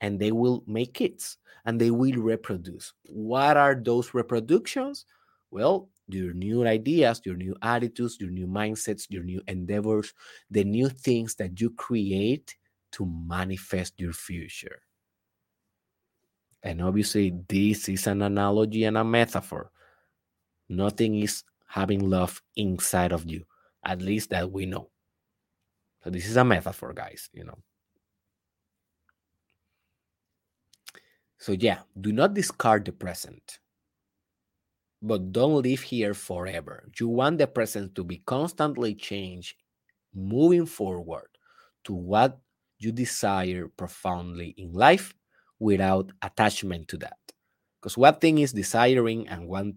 A: and they will make kids and they will reproduce. What are those reproductions? Well, your new ideas, your new attitudes, your new mindsets, your new endeavors, the new things that you create to manifest your future. And obviously, this is an analogy and a metaphor. Nothing is having love inside of you, at least that we know. So, this is a metaphor, guys, you know. So, yeah, do not discard the present but don't live here forever. You want the present to be constantly changed, moving forward to what you desire profoundly in life without attachment to that. Because one thing is desiring, and one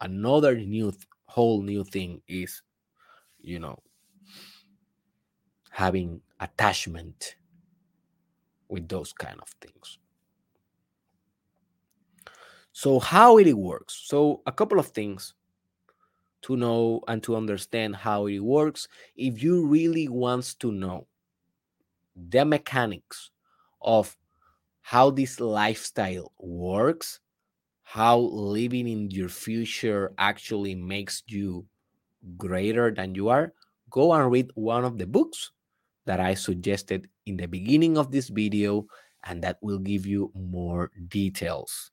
A: another new whole new thing is, you know, having attachment with those kind of things. So, how it works? So, a couple of things to know and to understand how it works. If you really wants to know the mechanics of how this lifestyle works, how living in your future actually makes you greater than you are, go and read one of the books that I suggested in the beginning of this video, and that will give you more details.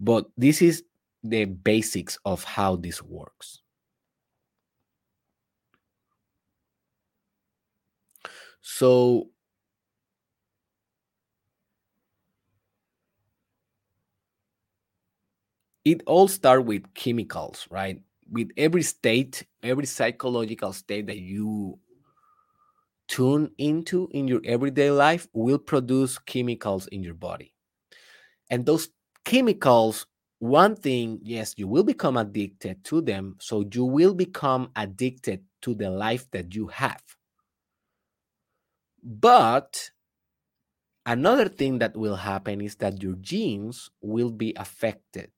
A: But this is the basics of how this works. So, it all starts with chemicals, right? With every state, every psychological state that you tune into in your everyday life will produce chemicals in your body. And those chemicals, one thing, yes, you will become addicted to them. So you will become addicted to the life that you have. But another thing that will happen is that your genes will be affected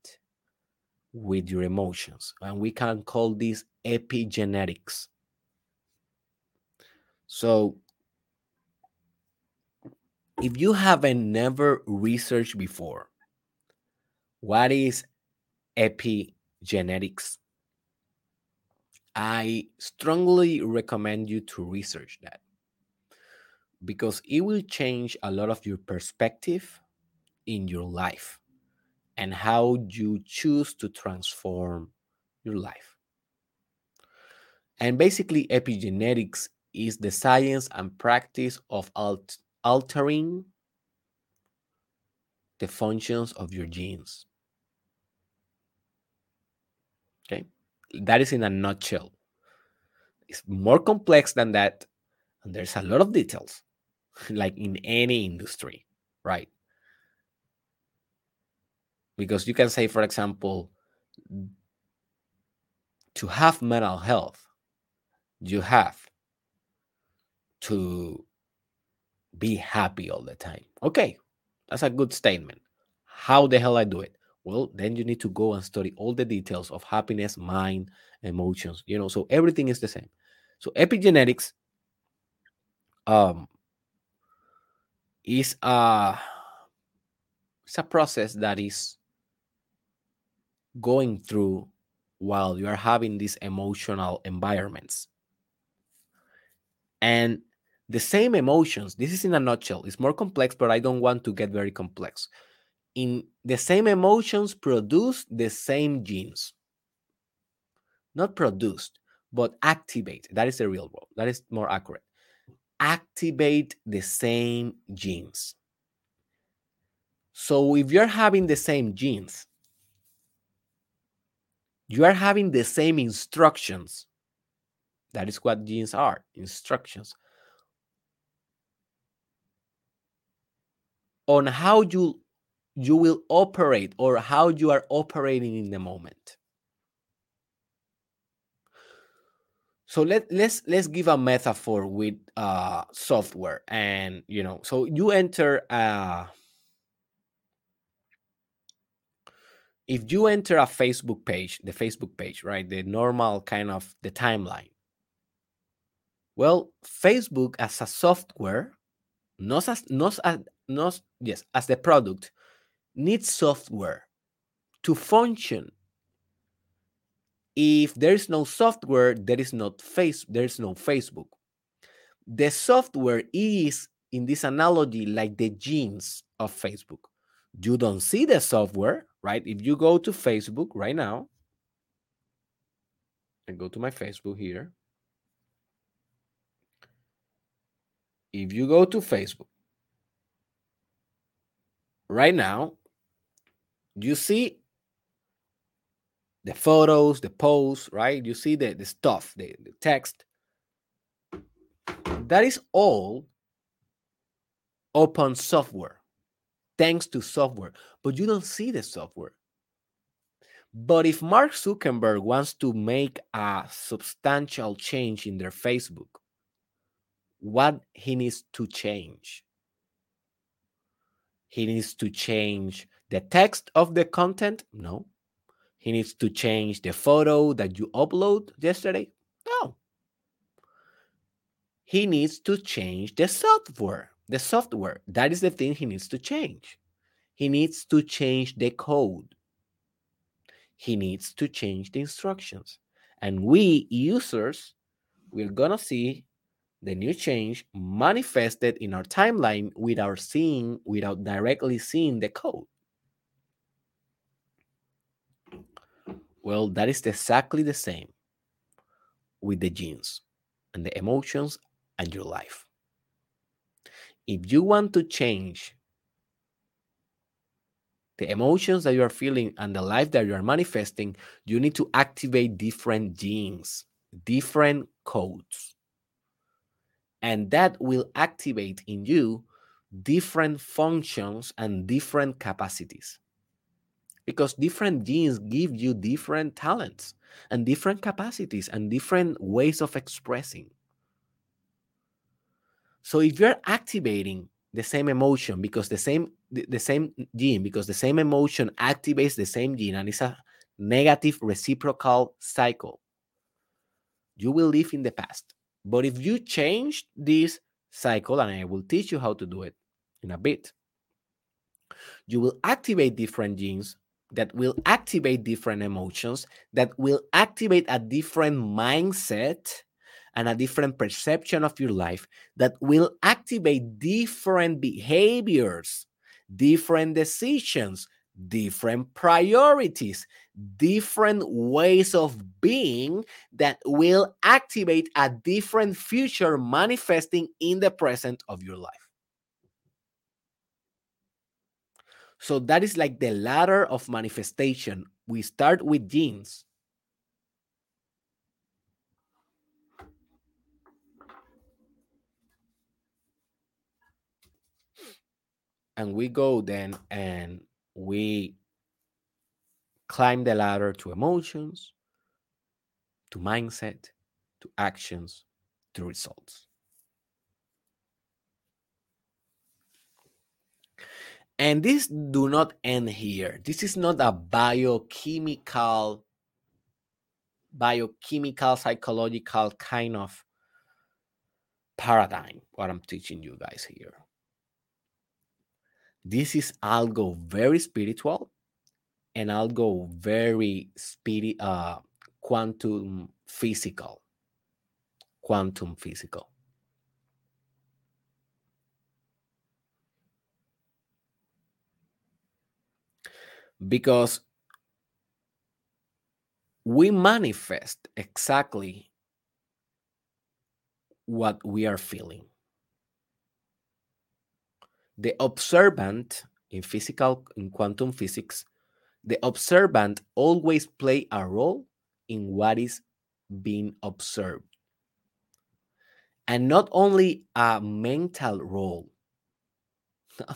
A: with your emotions. And we can call this epigenetics. So, if you haven't never researched before, what is epigenetics? I strongly recommend you to research that because it will change a lot of your perspective in your life and how you choose to transform your life. And basically, epigenetics is the science and practice of alt- altering the functions of your genes. Okay, that is in a nutshell. It's more complex than that, and there's a lot of details, like in any industry, right? Because you can say, for example, to have mental health, you have to be happy all the time. Okay, that's a good statement. How the hell I do it? Well, then you need to go and study all the details of happiness, mind, emotions, you know, so everything is the same. So epigenetics um is a it's a process that is going through while you are having these emotional environments. And the same emotions this is in a nutshell it's more complex but i don't want to get very complex in the same emotions produce the same genes. Not produced but activate that is the real word that is more accurate. Activate the same genes. So if you're having the same genes you are having the same instructions. That is what genes are instructions. On how you you will operate or how you are operating in the moment. So let, let's let's give a metaphor with uh software and you know so you enter a if you enter a facebook page the facebook page right the normal kind of the timeline. Well facebook as a software not as not as not yes as the product needs software to function. If there is no software there is not face there is no facebook. The software is in this analogy like the genes of facebook. You don't see the software right? If you go to facebook right now and go to my facebook here. If you go to facebook right now, you see the photos, the posts, right? You see the, the stuff, the, the text. That is all open software, thanks to software, but you don't see the software. But if Mark Zuckerberg wants to make a substantial change in their Facebook, what he needs to change? He needs to change the text of the content? No. He needs to change the photo that you upload yesterday? No. He needs to change the software. The software. That is the thing he needs to change. He needs to change the code. He needs to change the instructions. And we users, we're going to see the new change manifested in our timeline without seeing, without directly seeing the code. Well, that is exactly the same with the genes and the emotions and your life. If you want to change the emotions that you are feeling and the life that you are manifesting, you need to activate different genes, different codes. And that will activate in you different functions and different capacities. Because different genes give you different talents and different capacities and different ways of expressing. So if you're activating the same emotion because the same the, the, same gene because the same emotion activates the same gene and it's a negative reciprocal cycle you will live in the past but if you change this cycle and i will teach you how to do it in a bit you will activate different genes that will activate different emotions that will activate a different mindset and a different perception of your life that will activate different behaviors, different decisions, different priorities, different ways of being that will activate a different future manifesting in the present of your life. So that is like the ladder of manifestation. We start with genes and we go then and we climb the ladder to emotions, to mindset, to actions, to results. And this do not end here. This is not a biochemical, biochemical, psychological kind of paradigm, what I'm teaching you guys here. This is algo very spiritual and algo very spirit uh quantum physical. Quantum physical. Because we manifest exactly what we are feeling. The observant in physical in quantum physics the observant always play a role in what is being observed. And not only a mental role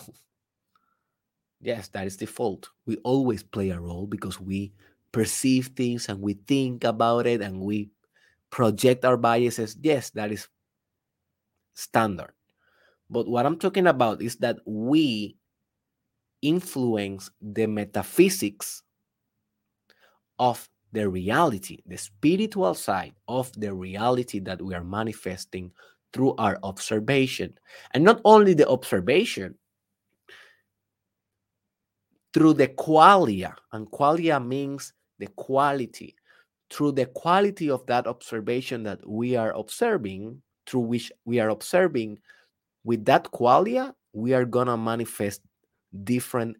A: yes that is the fault. We always play a role because we perceive things and we think about it and we project our biases. Yes that is standard. But what I'm talking about is that we influence the metaphysics of the reality, the spiritual side of the reality that we are manifesting through our observation. And not only the observation, through the qualia, and qualia means the quality. Through the quality of that observation that we are observing, through which we are observing, with that qualia, we are going to manifest different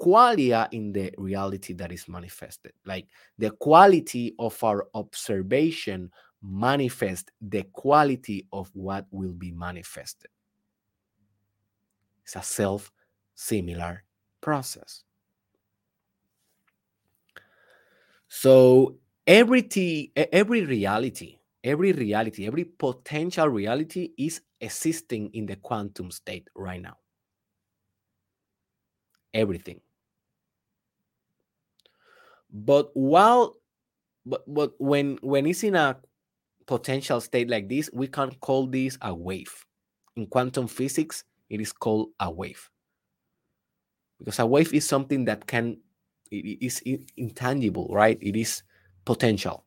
A: qualia in the reality that is manifested. Like the quality of our observation manifest the quality of what will be manifested. It's a self similar process. So every, every reality every reality, every potential reality is existing in the quantum state right now. Everything. But while but, but when when it's in a potential state like this, we can call this a wave. In quantum physics, it is called a wave. Because a wave is something that can it is intangible, right? It is potential.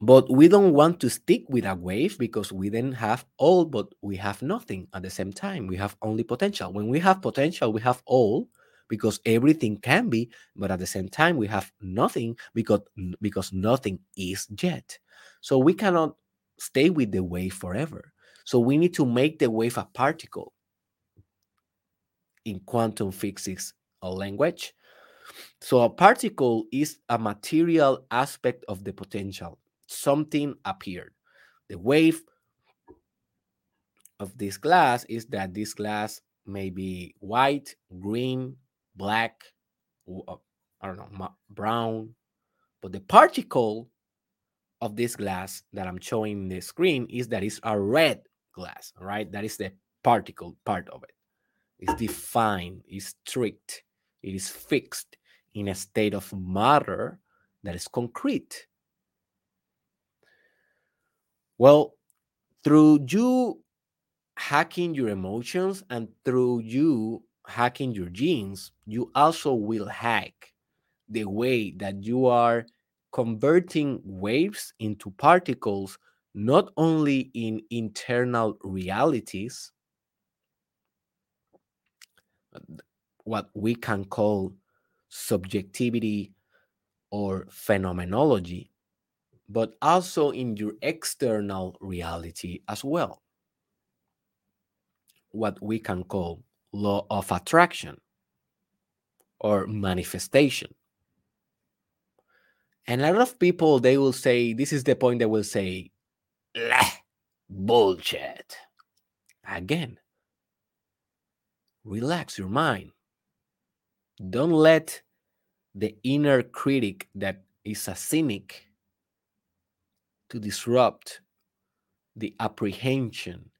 A: But we don't want to stick with a wave because we then have all, but we have nothing at the same time. We have only potential. When we have potential, we have all, because everything can be, but at the same time we have nothing because because nothing is yet. So we cannot stay with the wave forever. So we need to make the wave a particle in quantum physics language. So a particle is a material aspect of the potential. Something appeared. The wave of this glass is that this glass may be white, green, black, uh, I don't know, brown, but the particle of this glass that I'm showing in the screen is that it's a red glass, right? That is the particle part of it. It's defined, is strict, it is fixed in a state of matter that is concrete. Well, through you hacking your emotions and through you hacking your genes, you also will hack the way that you are converting waves into particles, not only in internal realities, what we can call subjectivity or phenomenology, but also in your external reality as well what we can call law of attraction or manifestation. And a lot of people they will say this is the point they will say bullshit. Again, relax your mind. Don't let the inner critic that is a cynic to disrupt the apprehension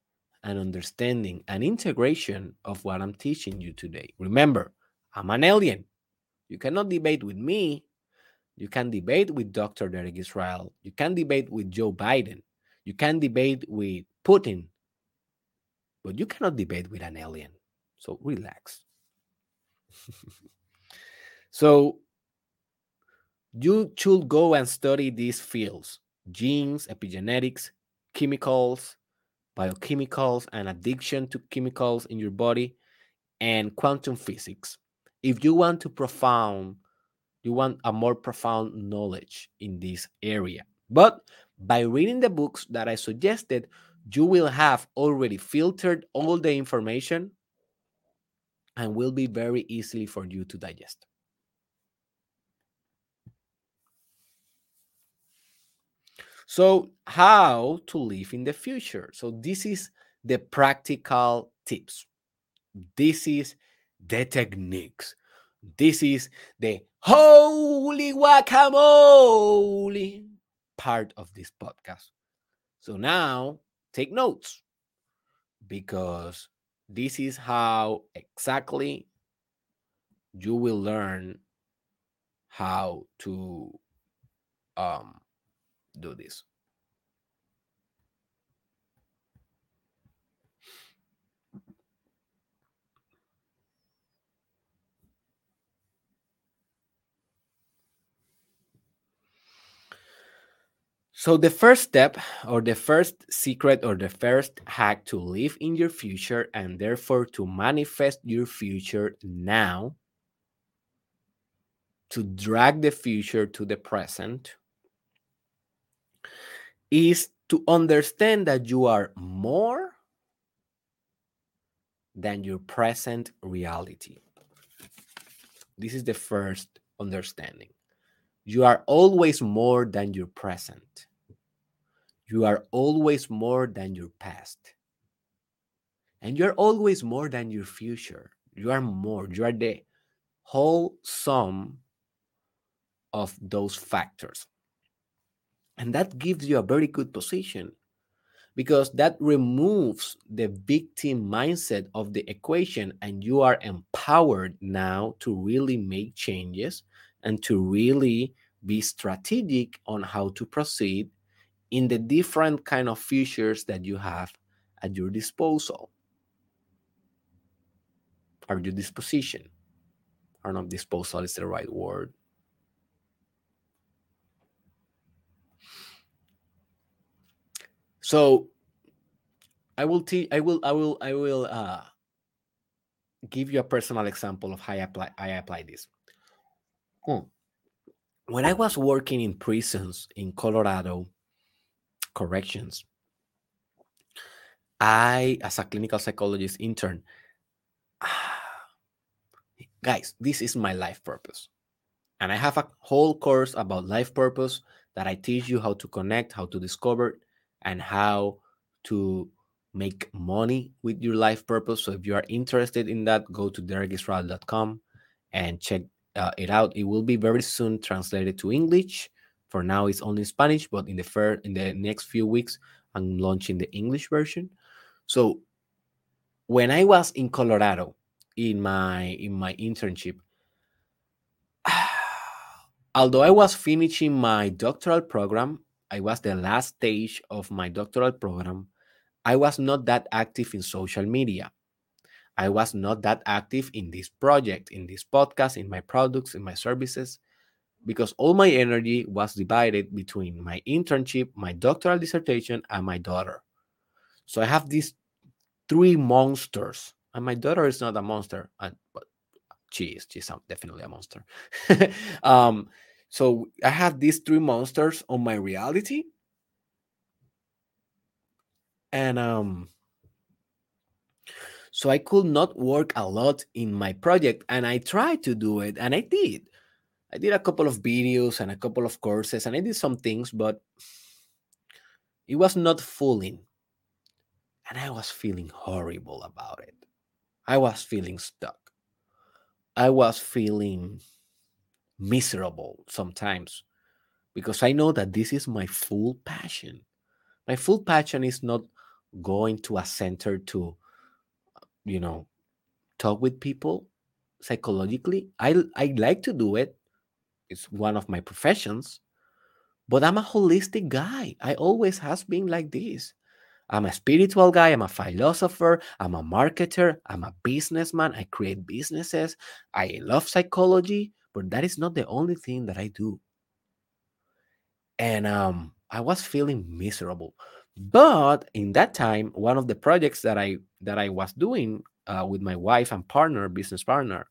A: and understanding and integration of what I'm teaching you today. Remember, I'm an alien. You cannot debate with me. You can debate with Dr. Derek Israel. You can debate with Joe Biden. You can debate with Putin. But you cannot debate with an alien. So relax. so you should go and study these fields genes, epigenetics, chemicals, biochemicals and addiction to chemicals in your body, and quantum physics. If you want to profound, you want a more profound knowledge in this area. But by reading the books that I suggested, you will have already filtered all the information and will be very easily for you to digest. So, how to live in the future? So, this is the practical tips. This is the techniques. This is the holy guacamole part of this podcast. So, now take notes because this is how exactly you will learn how to um, do this. So, the first step, or the first secret, or the first hack to live in your future and therefore to manifest your future now, to drag the future to the present, is to understand that you are more than your present reality. This is the first understanding. You are always more than your present. You are always more than your past. And you're always more than your future. You are more. You are the whole sum of those factors. And that gives you a very good position because that removes the victim mindset of the equation and you are empowered now to really make changes and to really be strategic on how to proceed in the different kind of features that you have at your disposal or your disposition or not disposal is the right word So I will teach I will I will I will uh give you a personal example of how I apply I apply this. Hmm. When I was working in prisons in Colorado corrections, I, as a clinical psychologist intern, guys, this is my life purpose. And I have a whole course about life purpose that I teach you how to connect, how to discover, and how to make money with your life purpose. So if you are interested in that, go to derekisrael.com and check uh, it out. It will be very soon translated to English. For now, it's only Spanish, but in the first, in the next few weeks, I'm launching the English version. So when I was in Colorado in my in my internship, although I was finishing my doctoral program, I was the last stage of my doctoral program. I was not that active in social media. I was not that active in this project, in this podcast, in my products, in my services, because all my energy was divided between my internship, my doctoral dissertation, and my daughter. So I have these three monsters, and my daughter is not a monster, but she is. She's definitely a monster. um, so I have these three monsters on my reality, and um, so I could not work a lot in my project, and I tried to do it, and I did. I did a couple of videos and a couple of courses, and I did some things, but it was not fulling and I was feeling horrible about it. I was feeling stuck. I was feeling miserable sometimes because I know that this is my full passion. My full passion is not going to a center to, you know, talk with people psychologically. I, I like to do it, it's one of my professions, but I'm a holistic guy. I always has been like this. I'm a spiritual guy. I'm a philosopher. I'm a marketer. I'm a businessman. I create businesses. I love psychology, but that is not the only thing that I do. And um, I was feeling miserable. But in that time, one of the projects that I that I was doing uh, with my wife and partner, business partner,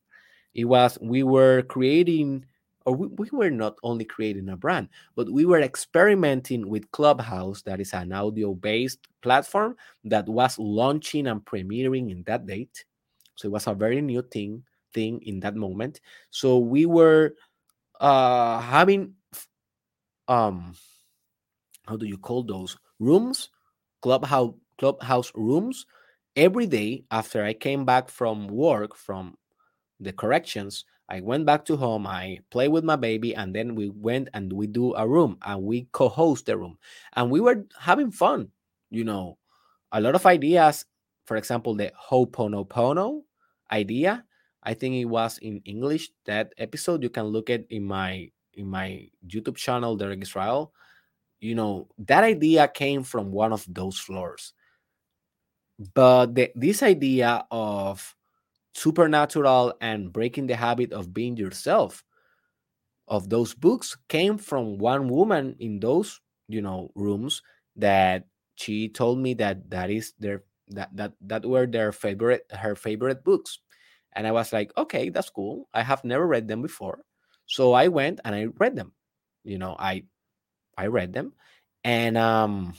A: it was we were creating or we, we were not only creating a brand, but we were experimenting with Clubhouse, that is an audio based platform that was launching and premiering in that date. So it was a very new thing thing in that moment. So we were uh having um how do you call those rooms clubhouse clubhouse rooms every day after i came back from work from the corrections I went back to home, I played with my baby, and then we went and we do a room and we co-host the room. And we were having fun, you know, a lot of ideas. For example, the Ho'oponopono idea. I think it was in English that episode. You can look at in my in my YouTube channel, Derek Israel. You know, that idea came from one of those floors. But the, this idea of supernatural and breaking the habit of being yourself of those books came from one woman in those you know rooms that she told me that that is their that that that were their favorite her favorite books. And i was like okay that's cool. I have never read them before. So i went and i read them. You know i i read them and um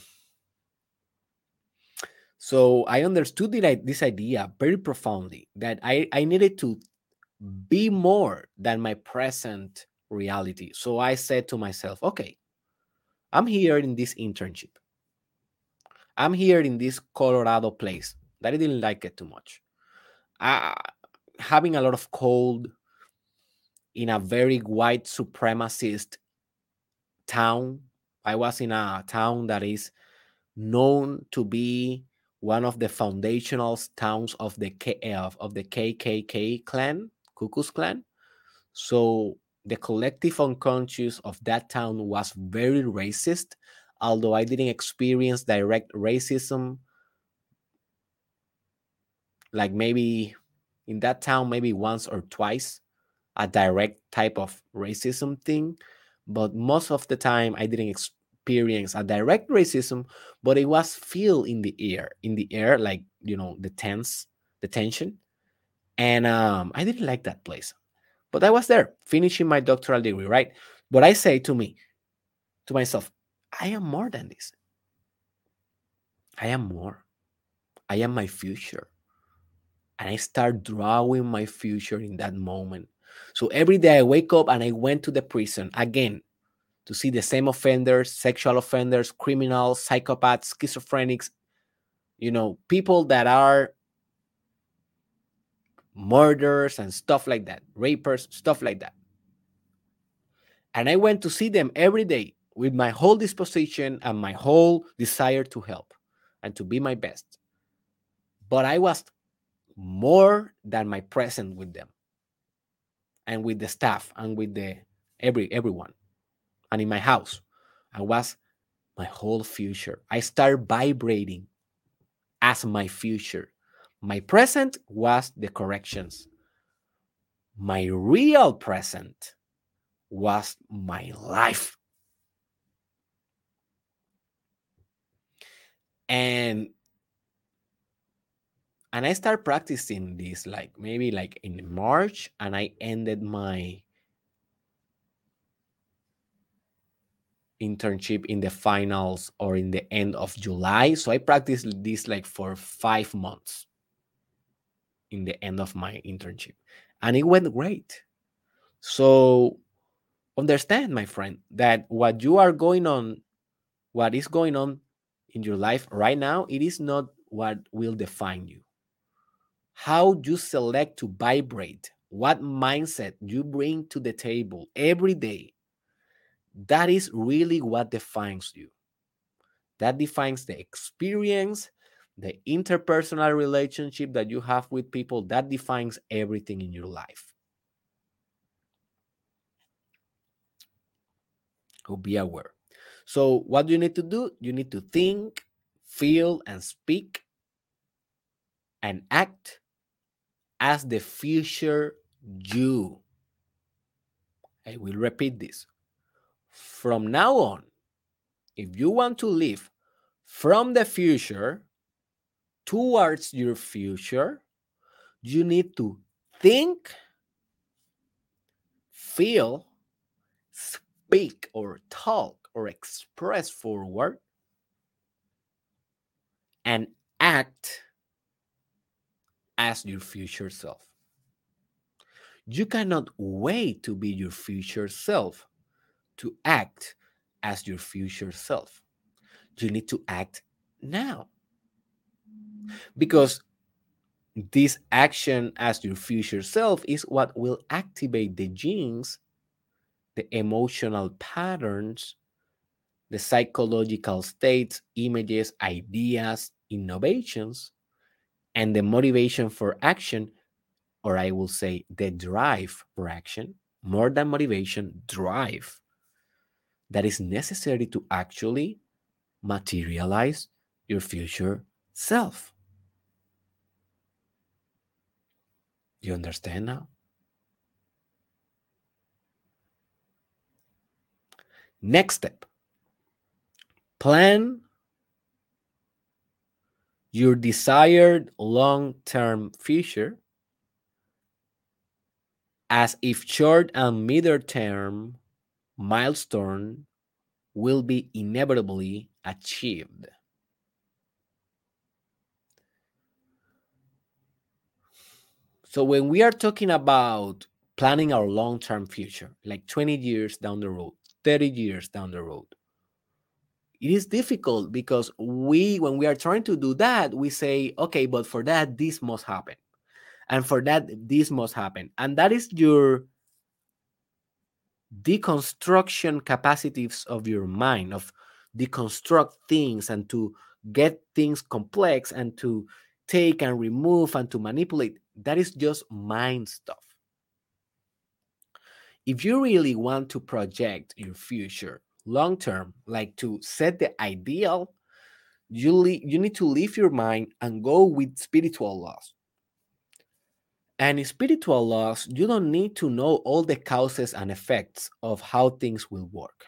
A: so I understood this idea very profoundly that I, I needed to be more than my present reality. So I said to myself, okay, I'm here in this internship. I'm here in this Colorado place that I didn't like it too much. Uh, having a lot of cold in a very white supremacist town. I was in a town that is known to be one of the foundational towns of the K, eh, of, of the KKK clan, Ku Klux Klan. So the collective unconscious of that town was very racist, although I didn't experience direct racism. Like maybe in that town, maybe once or twice, a direct type of racism thing. But most of the time, I didn't experience a direct racism, but it was feel in the air, in the air, like you know, the tense, the tension. And um, I didn't like that place. But I was there finishing my doctoral degree, right? But I say to me, to myself, I am more than this. I am more. I am my future. And I start drawing my future in that moment. So every day I wake up and I went to the prison again to see the same offenders, sexual offenders, criminals, psychopaths, schizophrenics, you know, people that are murders and stuff like that, rapers, stuff like that. And I went to see them every day with my whole disposition and my whole desire to help and to be my best. But I was more than my present with them and with the staff and with the every everyone and in my house. I was my whole future. I started vibrating as my future. My present was the corrections. My real present was my life. And and I started practicing this like maybe like in March, and I ended my internship in the finals or in the end of July. So I practiced this like for five months in the end of my internship, and it went great. So understand, my friend, that what you are going on, what is going on in your life right now, it is not what will define you how you select to vibrate, what mindset you bring to the table every day, that is really what defines you. That defines the experience, the interpersonal relationship that you have with people, that defines everything in your life. So be aware. So, what do you need to do? You need to think, feel, and speak and act as the future you. I will repeat this. From now on, if you want to live from the future towards your future, you need to think, feel, speak, or talk or express forward, and act as your future self. You cannot wait to be your future self, to act as your future self. You need to act now. Because this action as your future self is what will activate the genes, the emotional patterns, the psychological states, images, ideas, innovations and the motivation for action, or I will say the drive for action, more than motivation, drive that is necessary to actually materialize your future self. You understand now? Next step plan your desired long term future as if short and middle term milestone will be inevitably achieved. So when we are talking about planning our long-term future, like 20 years down the road, 30 years down the road, it is difficult because we when we are trying to do that we say okay but for that this must happen. And for that this must happen. And that is your deconstruction capacities of your mind of deconstruct things and to get things complex and to take and remove and to manipulate. That is just mind stuff. If you really want to project your future long term, like to set the ideal, you le- you need to leave your mind and go with spiritual laws. And in spiritual laws, you don't need to know all the causes and effects of how things will work.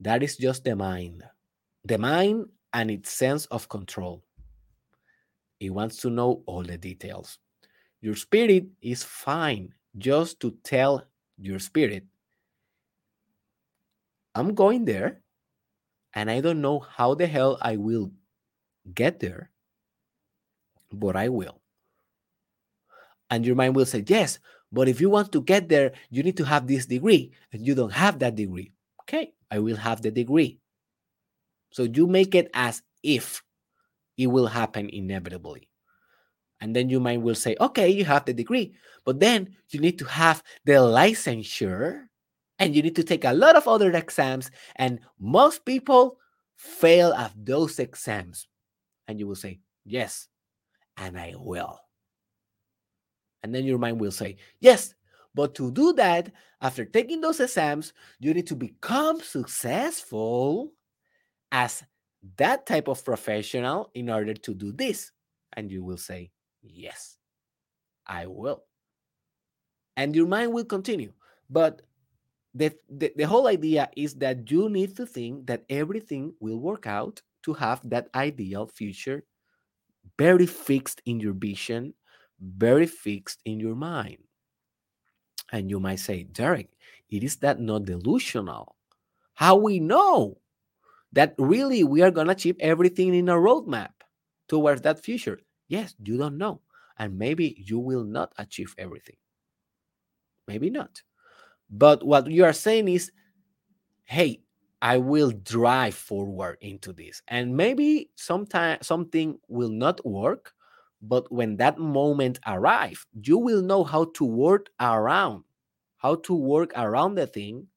A: That is just the mind. The mind and its sense of control. It wants to know all the details. your spirit is fine just to tell your spirit, I'm going there and I don't know how the hell I will get there, but I will. And your mind will say, Yes, but if you want to get there, you need to have this degree, and you don't have that degree. Okay, I will have the degree. So you make it as if it will happen inevitably. And then your mind will say, okay, you have the degree, but then you need to have the licensure and you need to take a lot of other exams. And most people fail at those exams. And you will say, yes, and I will. And then your mind will say, yes, but to do that, after taking those exams, you need to become successful as that type of professional in order to do this. And you will say, Yes, I will. And your mind will continue. But the, the, the whole idea is that you need to think that everything will work out to have that ideal future very fixed in your vision, very fixed in your mind. And you might say, Derek, it is that not delusional? How we know that really we are going to achieve everything in a roadmap towards that future. Yes, you don't know. And maybe you will not achieve everything. Maybe not. But what you are saying is, hey, I will drive forward into this. And maybe sometime something will not work, but when that moment arrives, you will know how to work around, how to work around the thing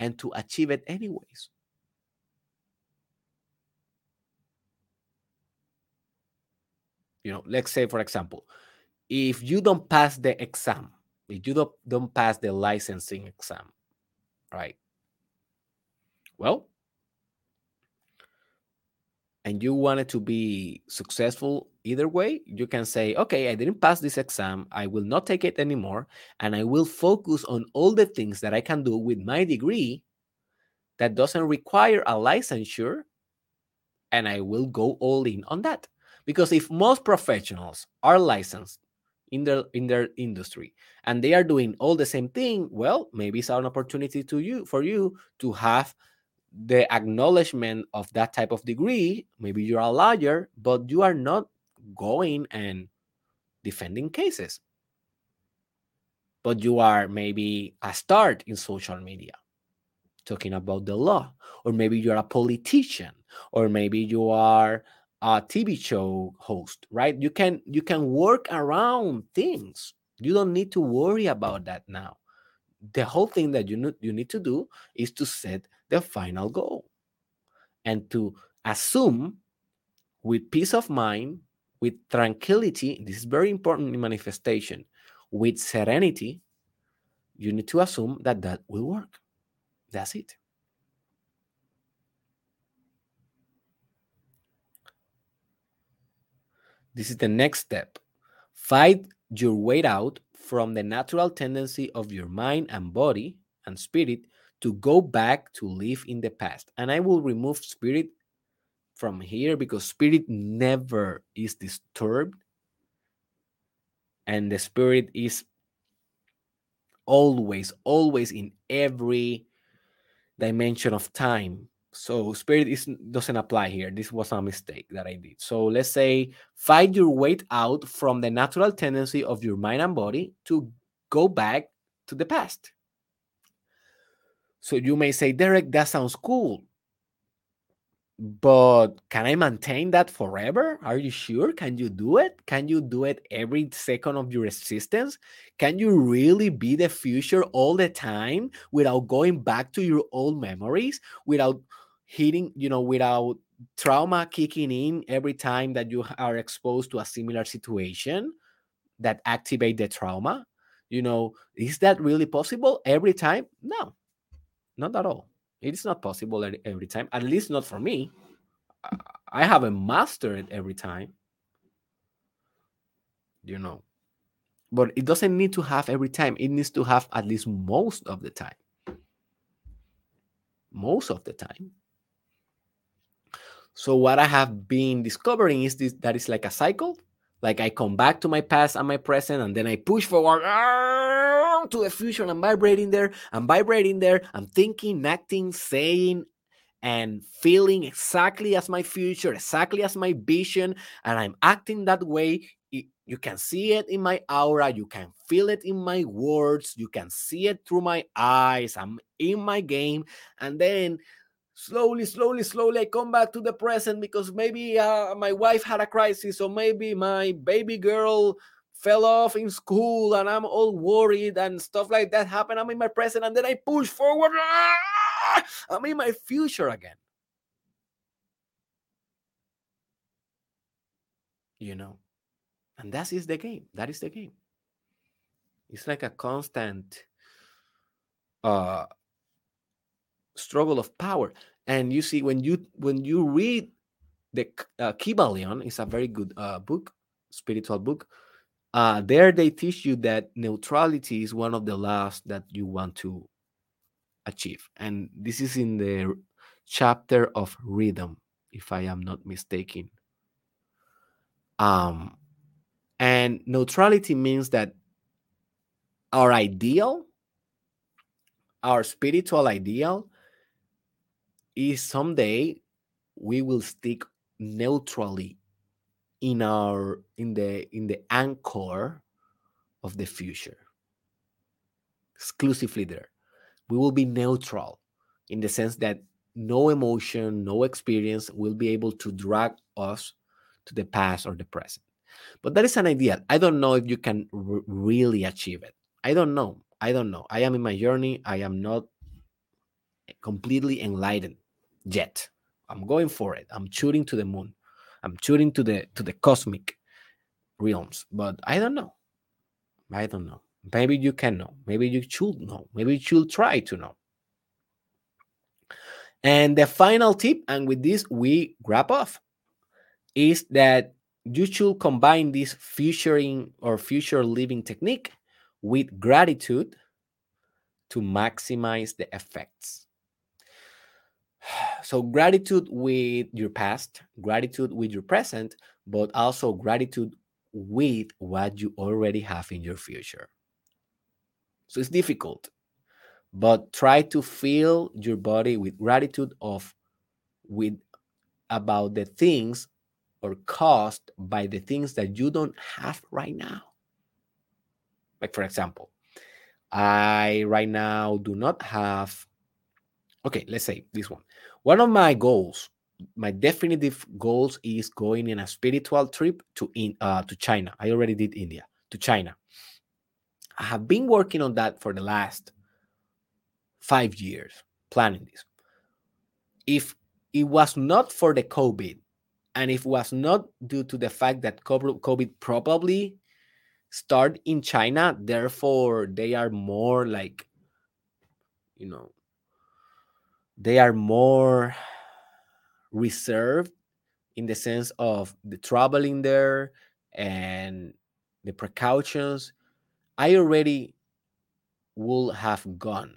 A: and to achieve it anyways. you know let's say for example if you don't pass the exam if you don't, don't pass the licensing exam right? Well and you wanted to be successful either way you can say okay i didn't pass this exam i will not take it anymore and i will focus on all the things that i can do with my degree that doesn't require a licensure and i will go all in on that. Because if most professionals are licensed in their in their industry and they are doing all the same thing, well, maybe it's an opportunity to you for you to have the acknowledgement of that type of degree. Maybe you're a lawyer, but you are not going and defending cases. But you are maybe a start in social media talking about the law, or maybe you're a politician, or maybe you are a TV show host, right? You can you can work around things. You don't need to worry about that now. The whole thing that you need, you need to do is to set the final goal and to assume with peace of mind, with tranquility. This is very important in manifestation. With serenity, you need to assume that that will work. That's it. This is the next step. Fight your way out from the natural tendency of your mind and body and spirit to go back to live in the past. And I will remove spirit from here because spirit never is disturbed. And the spirit is always, always in every dimension of time so spirit is doesn't apply here. This was a mistake that I did. So let's say fight your way out from the natural tendency of your mind and body to go back to the past. So you may say, Derek, that sounds cool but can I maintain that forever? Are you sure? Can you do it? Can you do it every second of your existence? Can you really be the future all the time without going back to your old memories, without hitting, you know, without trauma kicking in every time that you are exposed to a similar situation that activate the trauma? You know, is that really possible every time? No, not at all. It is not possible every time, at least not for me. I haven't mastered every time. You know, but it doesn't need to have every time, it needs to have at least most of the time. Most of the time. So, what I have been discovering is this that is like a cycle Like I come back to my past and my present, and then I push forward ah, to the future. And I'm vibrating there. I'm vibrating there. I'm thinking, acting, saying, and feeling exactly as my future, exactly as my vision, and I'm acting that way. You can see it in my aura, you can feel it in my words, you can see it through my eyes. I'm in my game, and then slowly, slowly, slowly, I come back to the present because maybe uh, my wife had a crisis, or maybe my baby girl fell off in school and I'm all worried and stuff like that happen. I'm in my present and then I push forward. I'm in my future again. You know, and that is the game. That is the game. It's like a constant uh, struggle of power. And you see, when you when you read the uh, Kybalion, it's a very good uh, book, spiritual book. Uh, there they teach you that neutrality is one of the laws that you want to achieve, and this is in the chapter of rhythm, if I am not mistaken. Um, and neutrality means that our ideal, our spiritual ideal, is someday we will stick neutrally in our in the in the anchor of the future exclusively there. We will be neutral in the sense that no emotion no experience will be able to drag us to the past or the present. But that is an ideal. I don't know if you can really achieve it. I don't know. I don't know. I am in my journey. I am not completely enlightened yet. I'm going for it. I'm shooting to the moon. I'm shooting to the to the cosmic realms. But I don't know. I don't know. Maybe you can know. Maybe you should know. Maybe you should try to know. And the final tip, and with this we wrap off, is that you should combine this futuring or future living technique with gratitude to maximize the effects. So, gratitude with your past, gratitude with your present, but also gratitude with what you already have in your future. So, it's difficult, but try to fill your body with gratitude of with about the things or caused by the things that you don't have right now. Like, for example, I right now do not have, okay, let's say this one. One of my goals, my definitive goals is going in a spiritual trip to in uh, to China. I already did India to China. I have been working on that for the last five years, planning this. If it was not for the COVID, and if it was not due to the fact that COVID probably start in China, therefore they are more like, you know, they are more reserved in the sense of the traveling there and the precautions i already would have gone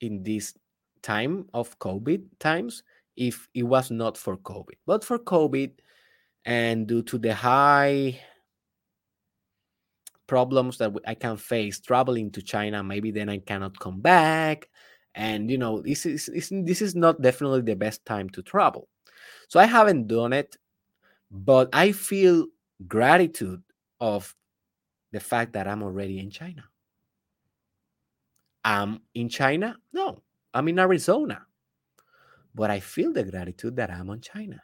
A: in this time of covid times if it was not for covid. But for covid and due to the high problems that i can face traveling to china maybe then i cannot come back and you know this is this is not definitely the best time to travel. So i haven't done it but i feel gratitude of the fact that i'm already in china. I'm in china? No i'm in arizona. But i feel the gratitude that i'm on china.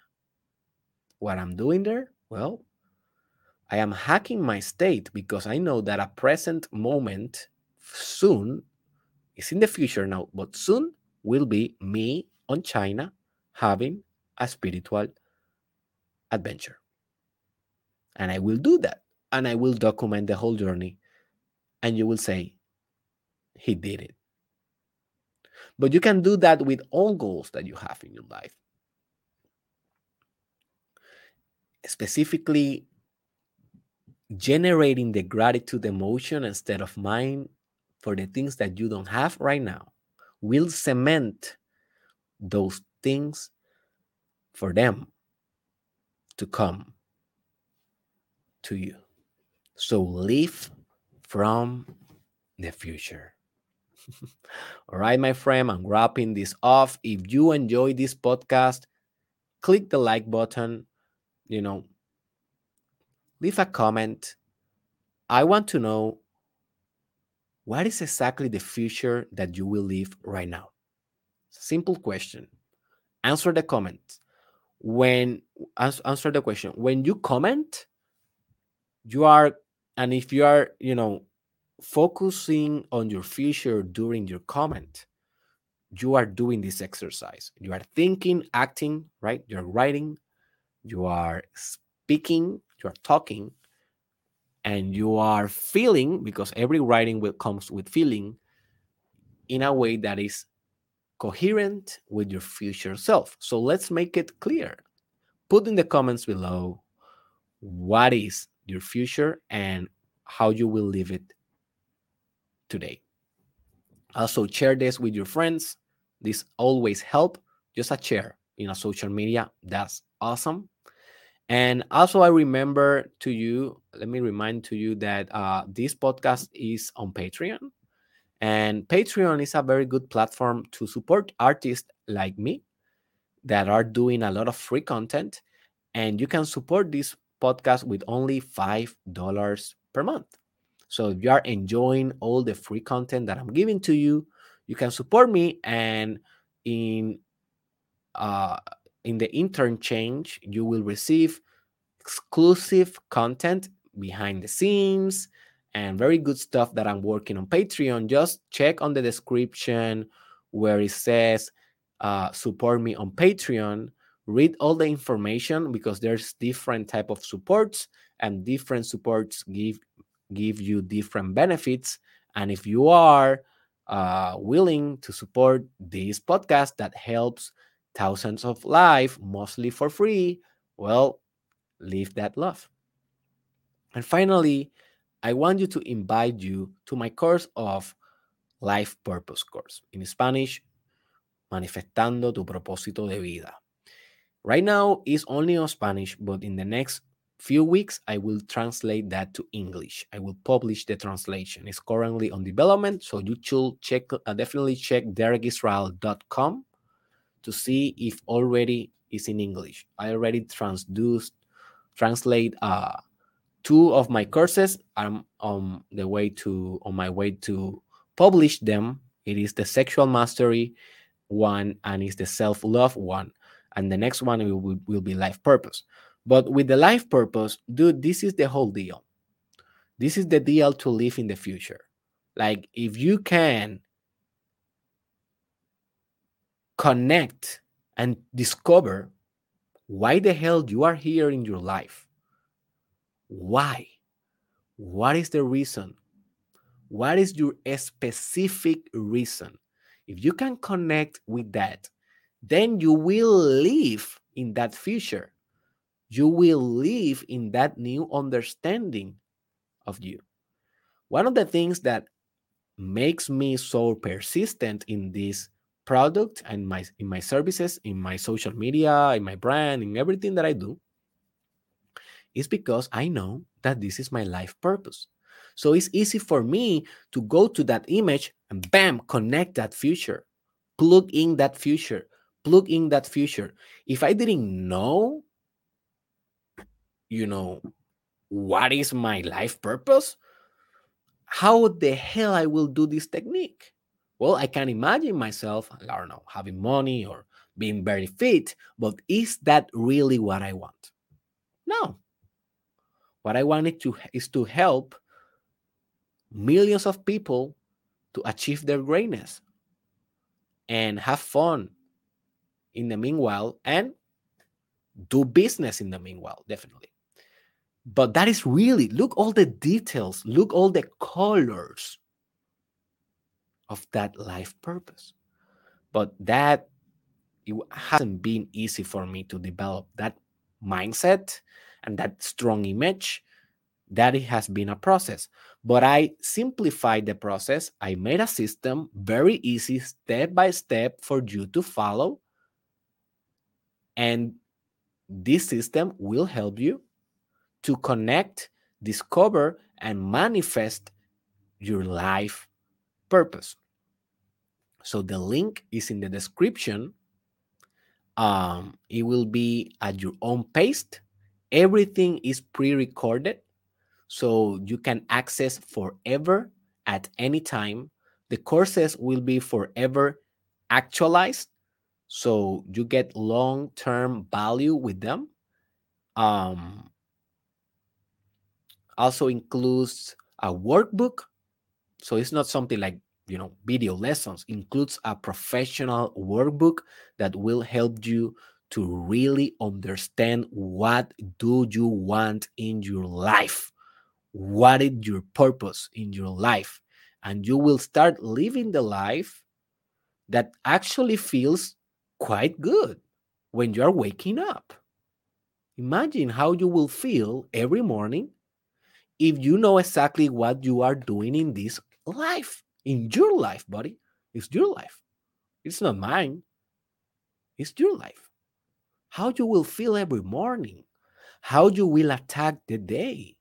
A: What i'm doing there? Well i am hacking my state because i know that a present moment soon it's in the future now, but soon will be me on China having a spiritual adventure. And I will do that. And I will document the whole journey. And you will say, he did it. But you can do that with all goals that you have in your life. Specifically, generating the gratitude emotion instead of mind for the things that you don't have right now will cement those things for them to come to you. So live from the future. All right, my friend, I'm wrapping this off. If you enjoy this podcast, click the like button, you know, leave a comment. I want to know what is exactly the future that you will live right now? Simple question. Answer the comment. When answer the question. When you comment, you are and if you are, you know, focusing on your future during your comment, you are doing this exercise. You are thinking, acting, right? You're writing, you are speaking, you are talking, and you are feeling because every writing will comes with feeling in a way that is coherent with your future self. So let's make it clear. Put in the comments below what is your future and how you will live it today. Also, share this with your friends. This always help. Just a share in a social media. That's awesome. And also, I remember to you, let me remind to you that uh, this podcast is on Patreon. And Patreon is a very good platform to support artists like me that are doing a lot of free content. And you can support this podcast with only $5 per month. So if you are enjoying all the free content that I'm giving to you, you can support me and in uh in the intern change, you will receive exclusive content behind the scenes and very good stuff that I'm working on Patreon. Just check on the description where it says uh, support me on Patreon. Read all the information because there's different type of supports and different supports give give you different benefits. And if you are uh, willing to support this podcast that helps thousands of lives, mostly for free, well, live that love. And finally, I want you to invite you to my course of Life Purpose course. In Spanish, Manifestando tu propósito de vida. Right now, it's only on Spanish, but in the next few weeks, I will translate that to English. I will publish the translation. It's currently on development, so you should check uh, definitely check derekisrael.com to see if already is in English. I already transduced translate uh, two of my courses. I'm on the way to on my way to publish them. It is the sexual mastery one and it's the self love one, and the next one will, will be life purpose. But with the life purpose, dude, this is the whole deal. This is the deal to live in the future. Like, if you can connect and discover why the hell you are here in your life, why? What is the reason? What is your specific reason? If you can connect with that, then you will live in that future you will live in that new understanding of you. One of the things that makes me so persistent in this product and my in my services, in my social media, in my brand, in everything that I do is because I know that this is my life purpose. So it's easy for me to go to that image and bam, connect that future, plug in that future, plug in that future. If I didn't know you know, what is my life purpose? How the hell I will do this technique? Well, I can imagine myself, I don't know, having money or being very fit, but is that really what I want? No. What I wanted to is to help millions of people to achieve their greatness and have fun in the meanwhile and do business in the meanwhile, definitely but that is really look all the details look all the colors of that life purpose. But that it hasn't been easy for me to develop that mindset and that strong image that it has been a process. But i simplified the process. I made a system very easy step by step for you to follow. And this system will help you to connect discover and manifest your life purpose. So the link is in the description. Um, it will be at your own pace. Everything is pre-recorded, so you can access forever at any time. The courses will be forever actualized, so you get long-term value with them. Um, also includes a workbook. So it's not something like, you know, video lessons, includes a professional workbook that will help you to really understand what do you want in your life? What is your purpose in your life? And you will start living the life that actually feels quite good when you are waking up. Imagine how you will feel every morning if you know exactly what you are doing in this life, in your life, buddy. It's your life. It's not mine. It's your life. How you will feel every morning, how you will attack the day,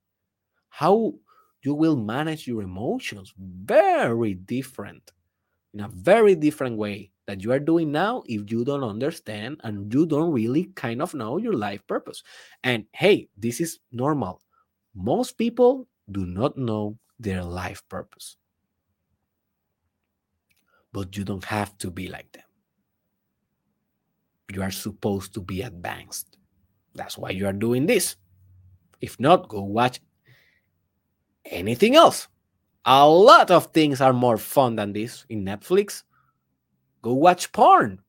A: how you will manage your emotions. Very different, in a very different way that you are doing now if you don't understand and you don't really kind of know your life purpose. And hey, this is normal. Most people do not know their life purpose. But you don't have to be like them. You are supposed to be advanced. That's why you are doing this. If not, go watch anything else. A lot of things are more fun than this in Netflix. Go watch porn.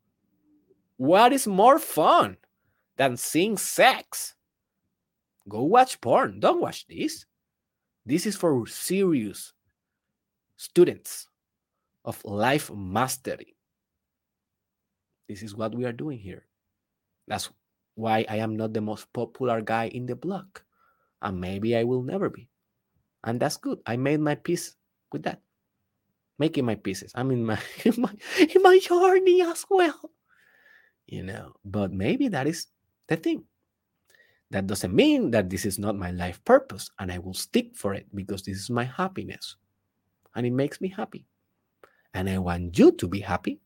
A: What is more fun than seeing sex? Go watch porn. Don't watch this. This is for serious students of life mastery. This is what we are doing here. That's why I am not the most popular guy in the block. And maybe I will never be. And that's good. I made my peace with that. Making my pieces. I'm in my in my in my journey as well. You know, but maybe that is the thing. That doesn't mean that this is not my life purpose and I will stick for it because this is my happiness and it makes me happy. And I want you to be happy.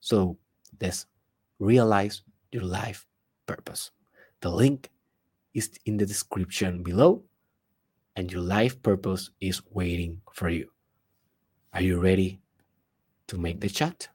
A: So let's realize your life purpose. The link is in the description below, and your life purpose is waiting for you. Are you ready to make the chat?